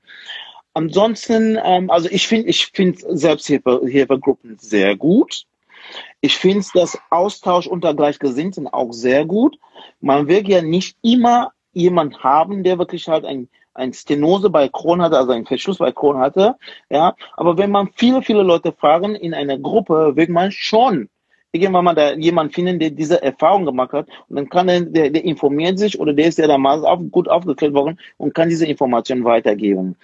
Ansonsten, ähm, also ich finde, ich finde Selbsthilfegruppen sehr gut. Ich finde das Austausch unter Gleichgesinnten auch sehr gut. Man will ja nicht immer jemand haben, der wirklich halt ein ein Stenose bei Crohn hatte, also ein Verschluss bei Crohn hatte, ja. Aber wenn man viele, viele Leute fragen in einer Gruppe, wird man schon irgendwann mal da jemand finden, der diese Erfahrung gemacht hat. Und dann kann er, der, der informiert sich oder der ist ja damals auf, gut aufgeklärt worden und kann diese Information weitergeben.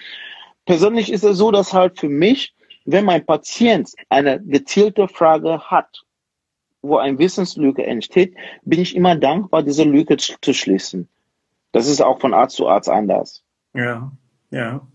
Persönlich ist es so, dass halt für mich, wenn mein Patient eine gezielte Frage hat, wo ein Wissenslücke entsteht, bin ich immer dankbar, diese Lücke zu schließen. Das ist auch von Arzt zu Arzt anders. Ja, ja.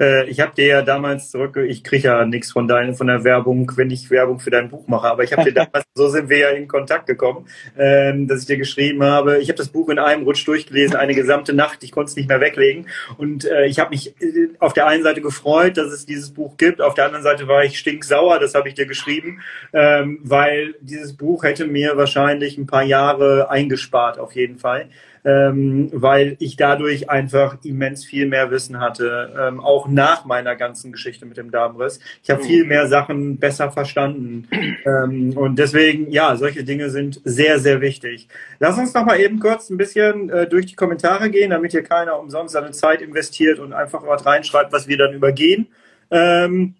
Äh, ich habe dir ja damals zurück, ich kriege ja nichts von deiner, von der Werbung, wenn ich Werbung für dein Buch mache, aber ich habe dir *laughs* damals, so sind wir ja in Kontakt gekommen, ähm, dass ich dir geschrieben habe, ich habe das Buch in einem Rutsch durchgelesen, eine gesamte Nacht, ich konnte es nicht mehr weglegen. Und äh, ich habe mich äh, auf der einen Seite gefreut, dass es dieses Buch gibt, auf der anderen Seite war ich stinksauer, das habe ich dir geschrieben, ähm, weil dieses Buch hätte mir wahrscheinlich ein paar Jahre eingespart, auf jeden Fall ähm, weil ich dadurch einfach immens viel mehr Wissen hatte, ähm, auch nach meiner ganzen Geschichte mit dem Darmriss. Ich habe viel mehr Sachen besser verstanden ähm, und deswegen, ja, solche Dinge sind sehr, sehr wichtig. Lass uns noch mal eben kurz ein bisschen äh, durch die Kommentare gehen, damit hier keiner umsonst seine Zeit investiert und einfach was reinschreibt, was wir dann übergehen. Ähm,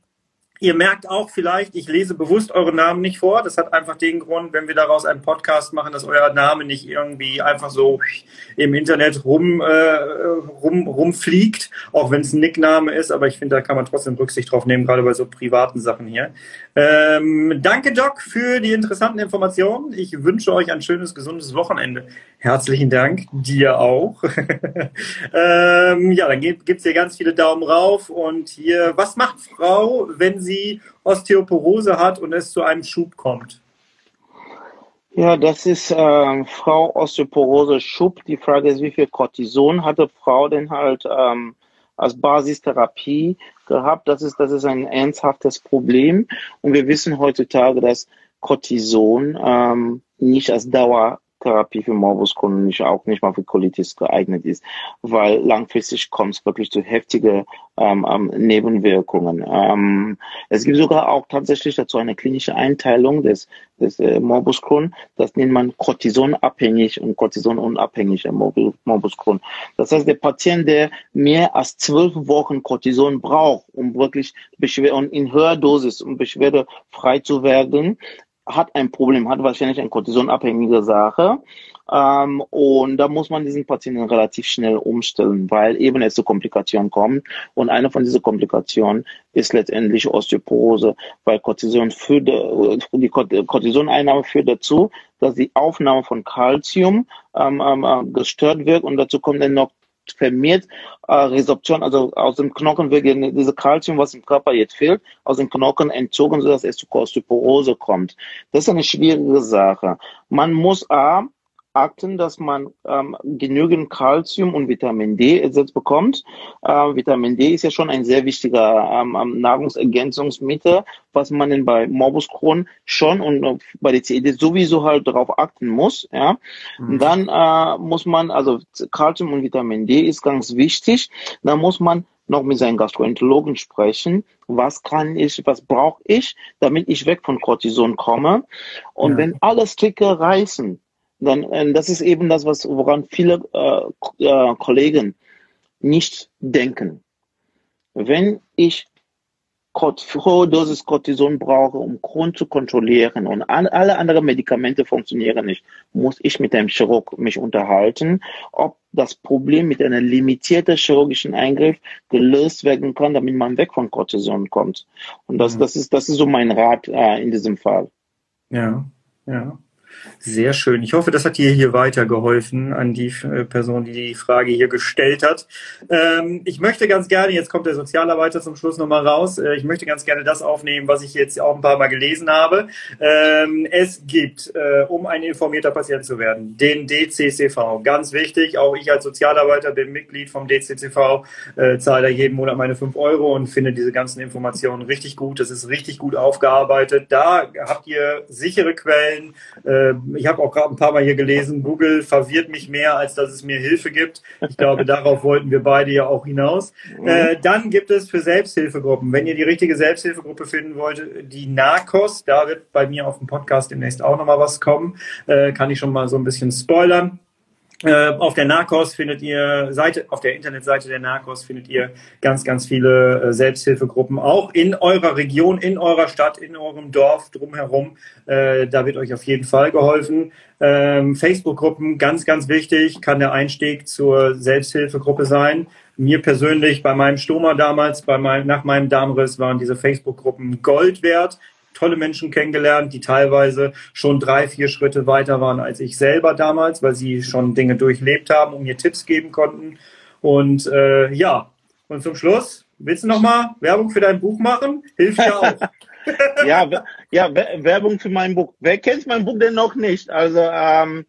Ihr merkt auch vielleicht, ich lese bewusst eure Namen nicht vor. Das hat einfach den Grund, wenn wir daraus einen Podcast machen, dass euer Name nicht irgendwie einfach so im Internet rum, äh, rum, rumfliegt, auch wenn es ein Nickname ist. Aber ich finde, da kann man trotzdem Rücksicht drauf nehmen, gerade bei so privaten Sachen hier. Ähm, danke, Doc, für die interessanten Informationen. Ich wünsche euch ein schönes, gesundes Wochenende. Herzlichen Dank, dir auch. *laughs* ähm, ja, dann gibt es hier ganz viele Daumen rauf. Und hier, was macht Frau, wenn sie Osteoporose hat und es zu einem Schub kommt? Ja, das ist äh, Frau Osteoporose Schub. Die Frage ist, wie viel Cortison hatte Frau denn halt ähm, als Basistherapie gehabt? Das ist, das ist ein ernsthaftes Problem. Und wir wissen heutzutage, dass Cortison ähm, nicht als Dauer Therapie für Morbus Crohn auch nicht mal für Colitis geeignet ist, weil langfristig kommt es wirklich zu heftigen ähm, ähm, Nebenwirkungen. Ähm, es gibt sogar auch tatsächlich dazu eine klinische Einteilung des, des äh, Morbus Crohn. Das nennt man Cortisonabhängig und Cortisonunabhängiger Morbus Crohn. Das heißt, der Patient, der mehr als zwölf Wochen Cortison braucht, um wirklich Beschwer und in höherer Dosis, um beschwerdefrei zu werden, hat ein Problem, hat wahrscheinlich eine Cortisonabhängige Sache. Ähm, und da muss man diesen Patienten relativ schnell umstellen, weil eben es zu Komplikationen kommt. Und eine von diesen Komplikationen ist letztendlich Osteoporose, weil Cortison führt, die Cortisoneinnahme führt dazu, dass die Aufnahme von Calcium ähm, ähm, äh, gestört wird und dazu kommt dann noch vermehrt äh, Resorption, also aus dem Knochen wird diese Kalzium, was im Körper jetzt fehlt, aus dem Knochen entzogen, sodass es zu Osteoporose kommt. Das ist eine schwierige Sache. Man muss A, achten, dass man ähm, genügend Kalzium und Vitamin D ersetzt bekommt. Äh, Vitamin D ist ja schon ein sehr wichtiger ähm, ähm Nahrungsergänzungsmittel, was man denn bei Morbus Crohn schon und äh, bei der CED sowieso halt darauf achten muss. Ja, mhm. dann äh, muss man also Kalzium und Vitamin D ist ganz wichtig. Da muss man noch mit seinen Gastroenterologen sprechen. Was kann ich, was brauche ich, damit ich weg von Cortison komme? Und ja. wenn alle Stricke reißen, dann, äh, das ist eben das, was, woran viele äh, äh, Kollegen nicht denken. Wenn ich hohe Dosis Cortison brauche, um Crohn zu kontrollieren und alle anderen Medikamente funktionieren nicht, muss ich mit einem Chirurg mich unterhalten, ob das Problem mit einem limitierten chirurgischen Eingriff gelöst werden kann, damit man weg von Cortison kommt. Und das, mhm. das ist, das ist so mein Rat äh, in diesem Fall. Ja, ja. Sehr schön. Ich hoffe, das hat dir hier weitergeholfen an die äh, Person, die die Frage hier gestellt hat. Ähm, ich möchte ganz gerne, jetzt kommt der Sozialarbeiter zum Schluss nochmal raus, äh, ich möchte ganz gerne das aufnehmen, was ich jetzt auch ein paar Mal gelesen habe. Ähm, es gibt, äh, um ein informierter Patient zu werden, den DCCV. Ganz wichtig, auch ich als Sozialarbeiter bin Mitglied vom DCCV, äh, zahle da jeden Monat meine fünf Euro und finde diese ganzen Informationen richtig gut. Das ist richtig gut aufgearbeitet. Da habt ihr sichere Quellen, äh, äh, ich habe auch gerade ein paar Mal hier gelesen, Google verwirrt mich mehr, als dass es mir Hilfe gibt. Ich glaube, *laughs* darauf wollten wir beide ja auch hinaus. Mhm. Äh, dann gibt es für Selbsthilfegruppen, wenn ihr die richtige Selbsthilfegruppe finden wollt, die Narcos, da wird bei mir auf dem Podcast demnächst auch nochmal was kommen, äh, kann ich schon mal so ein bisschen spoilern. Äh, auf der Narcos findet ihr Seite, auf der Internetseite der Narcos findet ihr ganz, ganz viele äh, Selbsthilfegruppen, auch in eurer Region, in eurer Stadt, in eurem Dorf drumherum. Äh, da wird euch auf jeden Fall geholfen. Ähm, Facebook-Gruppen, ganz, ganz wichtig, kann der Einstieg zur Selbsthilfegruppe sein. Mir persönlich, bei meinem Stoma damals, bei meinem, nach meinem Darmriss waren diese Facebook-Gruppen Gold wert tolle Menschen kennengelernt, die teilweise schon drei, vier Schritte weiter waren als ich selber damals, weil sie schon Dinge durchlebt haben und mir Tipps geben konnten. Und äh, ja, und zum Schluss, willst du nochmal Werbung für dein Buch machen? Hilft ja auch. *laughs* ja, ja, Werbung für mein Buch. Wer kennt mein Buch denn noch nicht? Also ähm,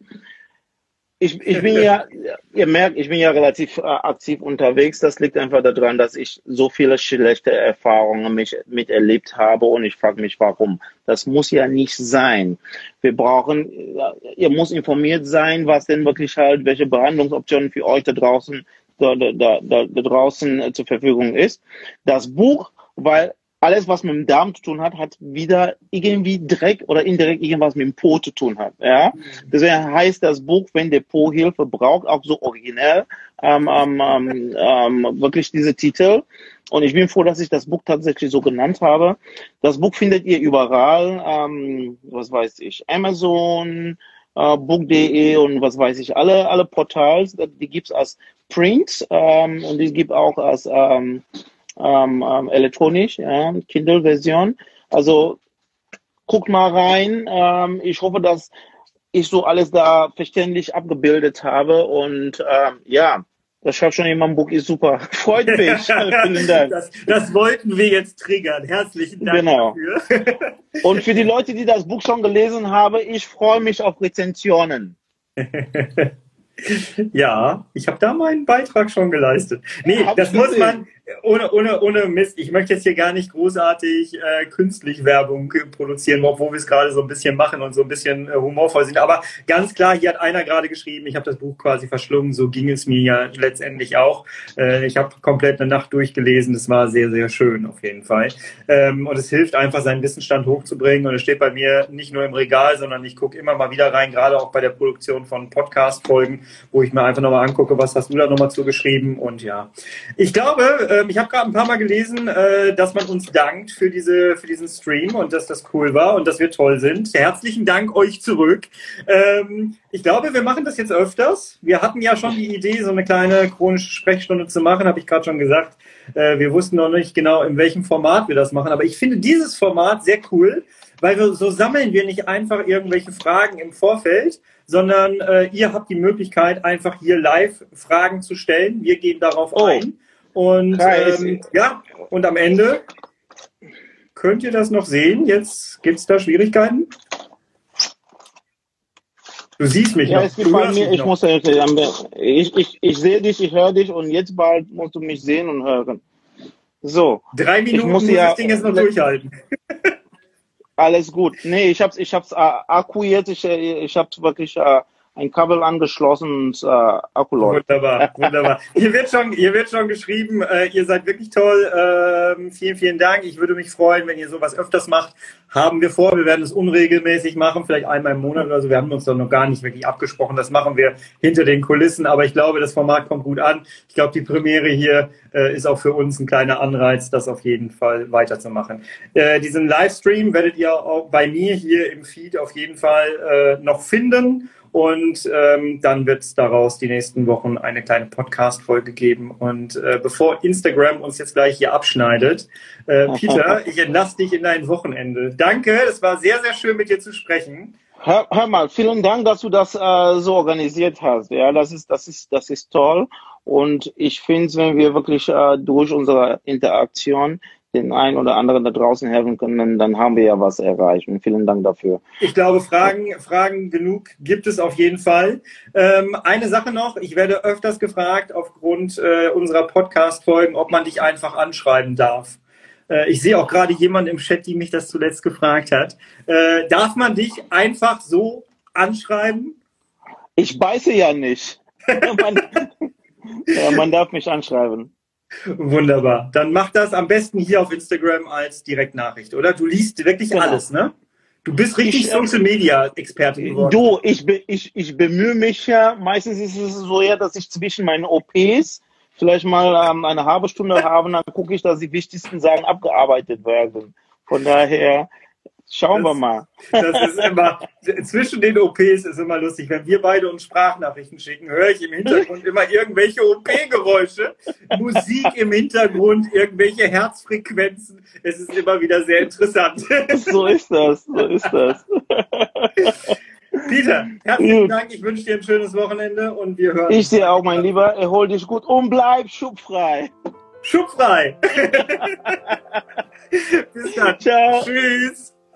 ich, ich bin ja, *laughs* ihr merkt, ich bin ja relativ äh, aktiv unterwegs. Das liegt einfach daran, dass ich so viele schlechte Erfahrungen mich, miterlebt habe und ich frage mich, warum. Das muss ja nicht sein. Wir brauchen, ihr muss informiert sein, was denn wirklich halt, welche Behandlungsoptionen für euch da draußen, da, da, da, da draußen äh, zur Verfügung ist. Das Buch, weil alles, was mit dem Darm zu tun hat, hat wieder irgendwie direkt oder indirekt irgendwas mit dem Po zu tun hat. Ja? Mhm. Deswegen heißt das Buch, wenn der Po Hilfe braucht, auch so originell, ähm, ähm, ähm, ähm, wirklich diese Titel. Und ich bin froh, dass ich das Buch tatsächlich so genannt habe. Das Buch findet ihr überall, ähm, was weiß ich, Amazon, äh, Book.de und was weiß ich, alle, alle Portals, die gibt's als Print ähm, und die gibt auch als ähm, ähm, ähm, elektronisch, ja, Kindle-Version. Also guckt mal rein. Ähm, ich hoffe, dass ich so alles da verständlich abgebildet habe und ähm, ja, das schafft schon jemand Buch, ist super. *laughs* Freut *laughs* mich. Vielen Dank. Das, das, wollten wir jetzt triggern. Herzlichen Dank genau. dafür. *laughs* Und für die Leute, die das Buch schon gelesen haben, ich freue mich auf Rezensionen. Ja, ich habe da meinen Beitrag schon geleistet. Nee, das muss man, ohne, ohne, ohne Mist, ich möchte jetzt hier gar nicht großartig äh, künstlich Werbung produzieren, obwohl wir es gerade so ein bisschen machen und so ein bisschen äh, humorvoll sind. Aber ganz klar, hier hat einer gerade geschrieben, ich habe das Buch quasi verschlungen, so ging es mir ja letztendlich auch. Äh, ich habe komplett eine Nacht durchgelesen, es war sehr, sehr schön auf jeden Fall. Ähm, und es hilft einfach, seinen Wissensstand hochzubringen. Und es steht bei mir nicht nur im Regal, sondern ich gucke immer mal wieder rein, gerade auch bei der Produktion von Podcast-Folgen, wo ich mir einfach nochmal angucke, was hast du da nochmal zugeschrieben. Und ja, ich glaube, Ähm, ich habe gerade ein paar Mal gelesen, äh, dass man uns dankt für, diese, für diesen Stream und dass das cool war und dass wir toll sind. Herzlichen Dank euch zurück. Ähm, ich glaube, wir machen das jetzt öfters. Wir hatten ja schon die Idee, so eine kleine chronische Sprechstunde zu machen, habe ich gerade schon gesagt. Äh, wir wussten noch nicht genau, in welchem Format wir das machen. Aber ich finde dieses Format sehr cool, weil wir, so sammeln wir nicht einfach irgendwelche Fragen im Vorfeld, sondern äh, ihr habt die Möglichkeit, einfach hier live Fragen zu stellen. Wir gehen darauf oh. ein. Und ähm, ja, und am Ende könnt ihr das noch sehen. Jetzt gibt es da Schwierigkeiten. Du siehst mich ja, noch. Es gibt bei mir, ich, muss, ich, ich, ich sehe dich, ich höre dich und jetzt bald musst du mich sehen und hören. So. Drei Minuten muss, muss ja, das Ding jetzt noch durchhalten. Alles gut. Nee, ich hab's, ich hab's äh, Akku jetzt, ich, äh, ich hab's wirklich äh, ein Kabel angeschlossen und äh, Akku läuft. Wunderbar, *laughs* wunderbar. hier wird schon, hier wird schon geschrieben, äh, ihr seid wirklich toll. Ähm, vielen, vielen Dank. Ich würde mich freuen, wenn ihr sowas öfters macht. Haben wir vor. Wir werden es unregelmäßig machen, vielleicht einmal im Monat oder so. Wir haben uns doch noch gar nicht wirklich abgesprochen. Das machen wir hinter den Kulissen. Aber ich glaube, das Format kommt gut an. Ich glaube, die Premiere hier äh, ist auch für uns ein kleiner Anreiz, das auf jeden Fall weiterzumachen. Äh, diesen Livestream werdet ihr auch bei mir hier im Feed auf jeden Fall äh, noch finden. Und ähm, dann wird es daraus die nächsten Wochen eine kleine Podcast-Folge geben. Und äh, bevor Instagram uns jetzt gleich hier abschneidet, äh, *laughs* Peter, ich entlasse dich in dein Wochenende. Danke, es war sehr, sehr schön mit dir zu sprechen. Hör, hör mal, vielen Dank, dass du das äh, so organisiert hast. Ja, das ist, das ist, das ist toll. Und ich finde, wenn wir wirklich äh, durch unsere Interaktion den einen oder anderen da draußen helfen können, dann haben wir ja was erreicht. Und vielen Dank dafür. Ich glaube, Fragen, Fragen genug gibt es auf jeden Fall. Ähm, eine Sache noch, ich werde öfters gefragt aufgrund äh, unserer Podcast-Folgen, ob man dich einfach anschreiben darf. Äh, ich sehe auch gerade jemanden im Chat, die mich das zuletzt gefragt hat. Äh, darf man dich einfach so anschreiben? Ich beiße ja nicht. *laughs* man, *laughs* ja, man darf mich anschreiben. Wunderbar. Dann mach das am besten hier auf Instagram als Direktnachricht, oder? Du liest wirklich genau. alles, ne? Du bist richtig ich, Social Media Experte geworden. Du, ich, ich, ich bemühe mich ja. Meistens ist es so ja, dass ich zwischen meinen OPs vielleicht mal ähm, eine halbe Stunde habe und dann gucke ich, dass die wichtigsten Sachen abgearbeitet werden. Von daher Schauen das, wir mal. *laughs* Das ist immer, zwischen den OPs ist immer lustig. Wenn wir beide uns Sprachnachrichten schicken, höre ich im Hintergrund immer irgendwelche OP-Geräusche, Musik im Hintergrund, irgendwelche Herzfrequenzen. Es ist immer wieder sehr interessant. *laughs* So ist das, so ist das. *laughs* Peter, herzlichen Dank. Ich wünsche dir ein schönes Wochenende und wir hören. Ich dir auch, mein Lieber. Erhol dich gut und bleib schubfrei. Schubfrei. Bis dann. Ciao. Tschüss.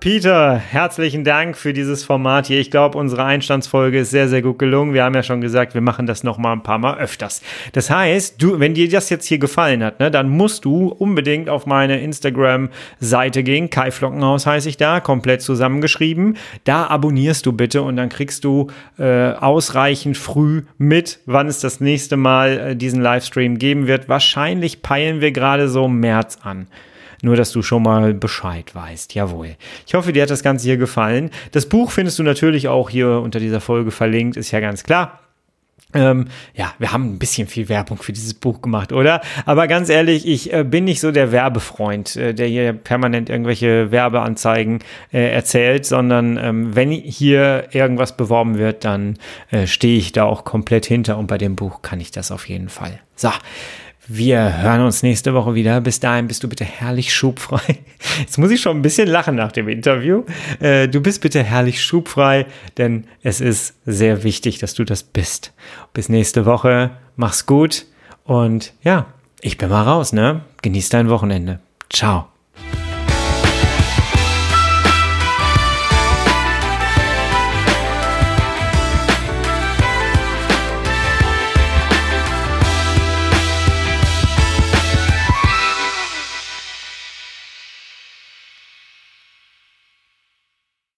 Peter, herzlichen Dank für dieses Format hier. Ich glaube, unsere Einstandsfolge ist sehr, sehr gut gelungen. Wir haben ja schon gesagt, wir machen das noch mal ein paar Mal öfters. Das heißt, du, wenn dir das jetzt hier gefallen hat, ne, dann musst du unbedingt auf meine Instagram-Seite gehen. Kai Flockenhaus heiße ich da, komplett zusammengeschrieben. Da abonnierst du bitte und dann kriegst du äh, ausreichend früh mit, wann es das nächste Mal äh, diesen Livestream geben wird. Wahrscheinlich peilen wir gerade so März an. Nur, dass du schon mal Bescheid weißt. Jawohl. Ich hoffe, dir hat das Ganze hier gefallen. Das Buch findest du natürlich auch hier unter dieser Folge verlinkt, ist ja ganz klar. Ähm, ja, wir haben ein bisschen viel Werbung für dieses Buch gemacht, oder? Aber ganz ehrlich, ich äh, bin nicht so der Werbefreund, äh, der hier permanent irgendwelche Werbeanzeigen äh, erzählt, sondern ähm, wenn hier irgendwas beworben wird, dann äh, stehe ich da auch komplett hinter und bei dem Buch kann ich das auf jeden Fall. So, wir hören uns nächste Woche wieder. Bis dahin bist du bitte herrlich schubfrei. *laughs* Jetzt muss ich schon ein bisschen lachen nach dem Interview. Äh, du bist bitte herrlich schubfrei, denn es ist sehr wichtig, dass du das bist. Bis nächste Woche. Mach's gut und ja, ich bin mal raus, ne? Genieß dein Wochenende. Ciao.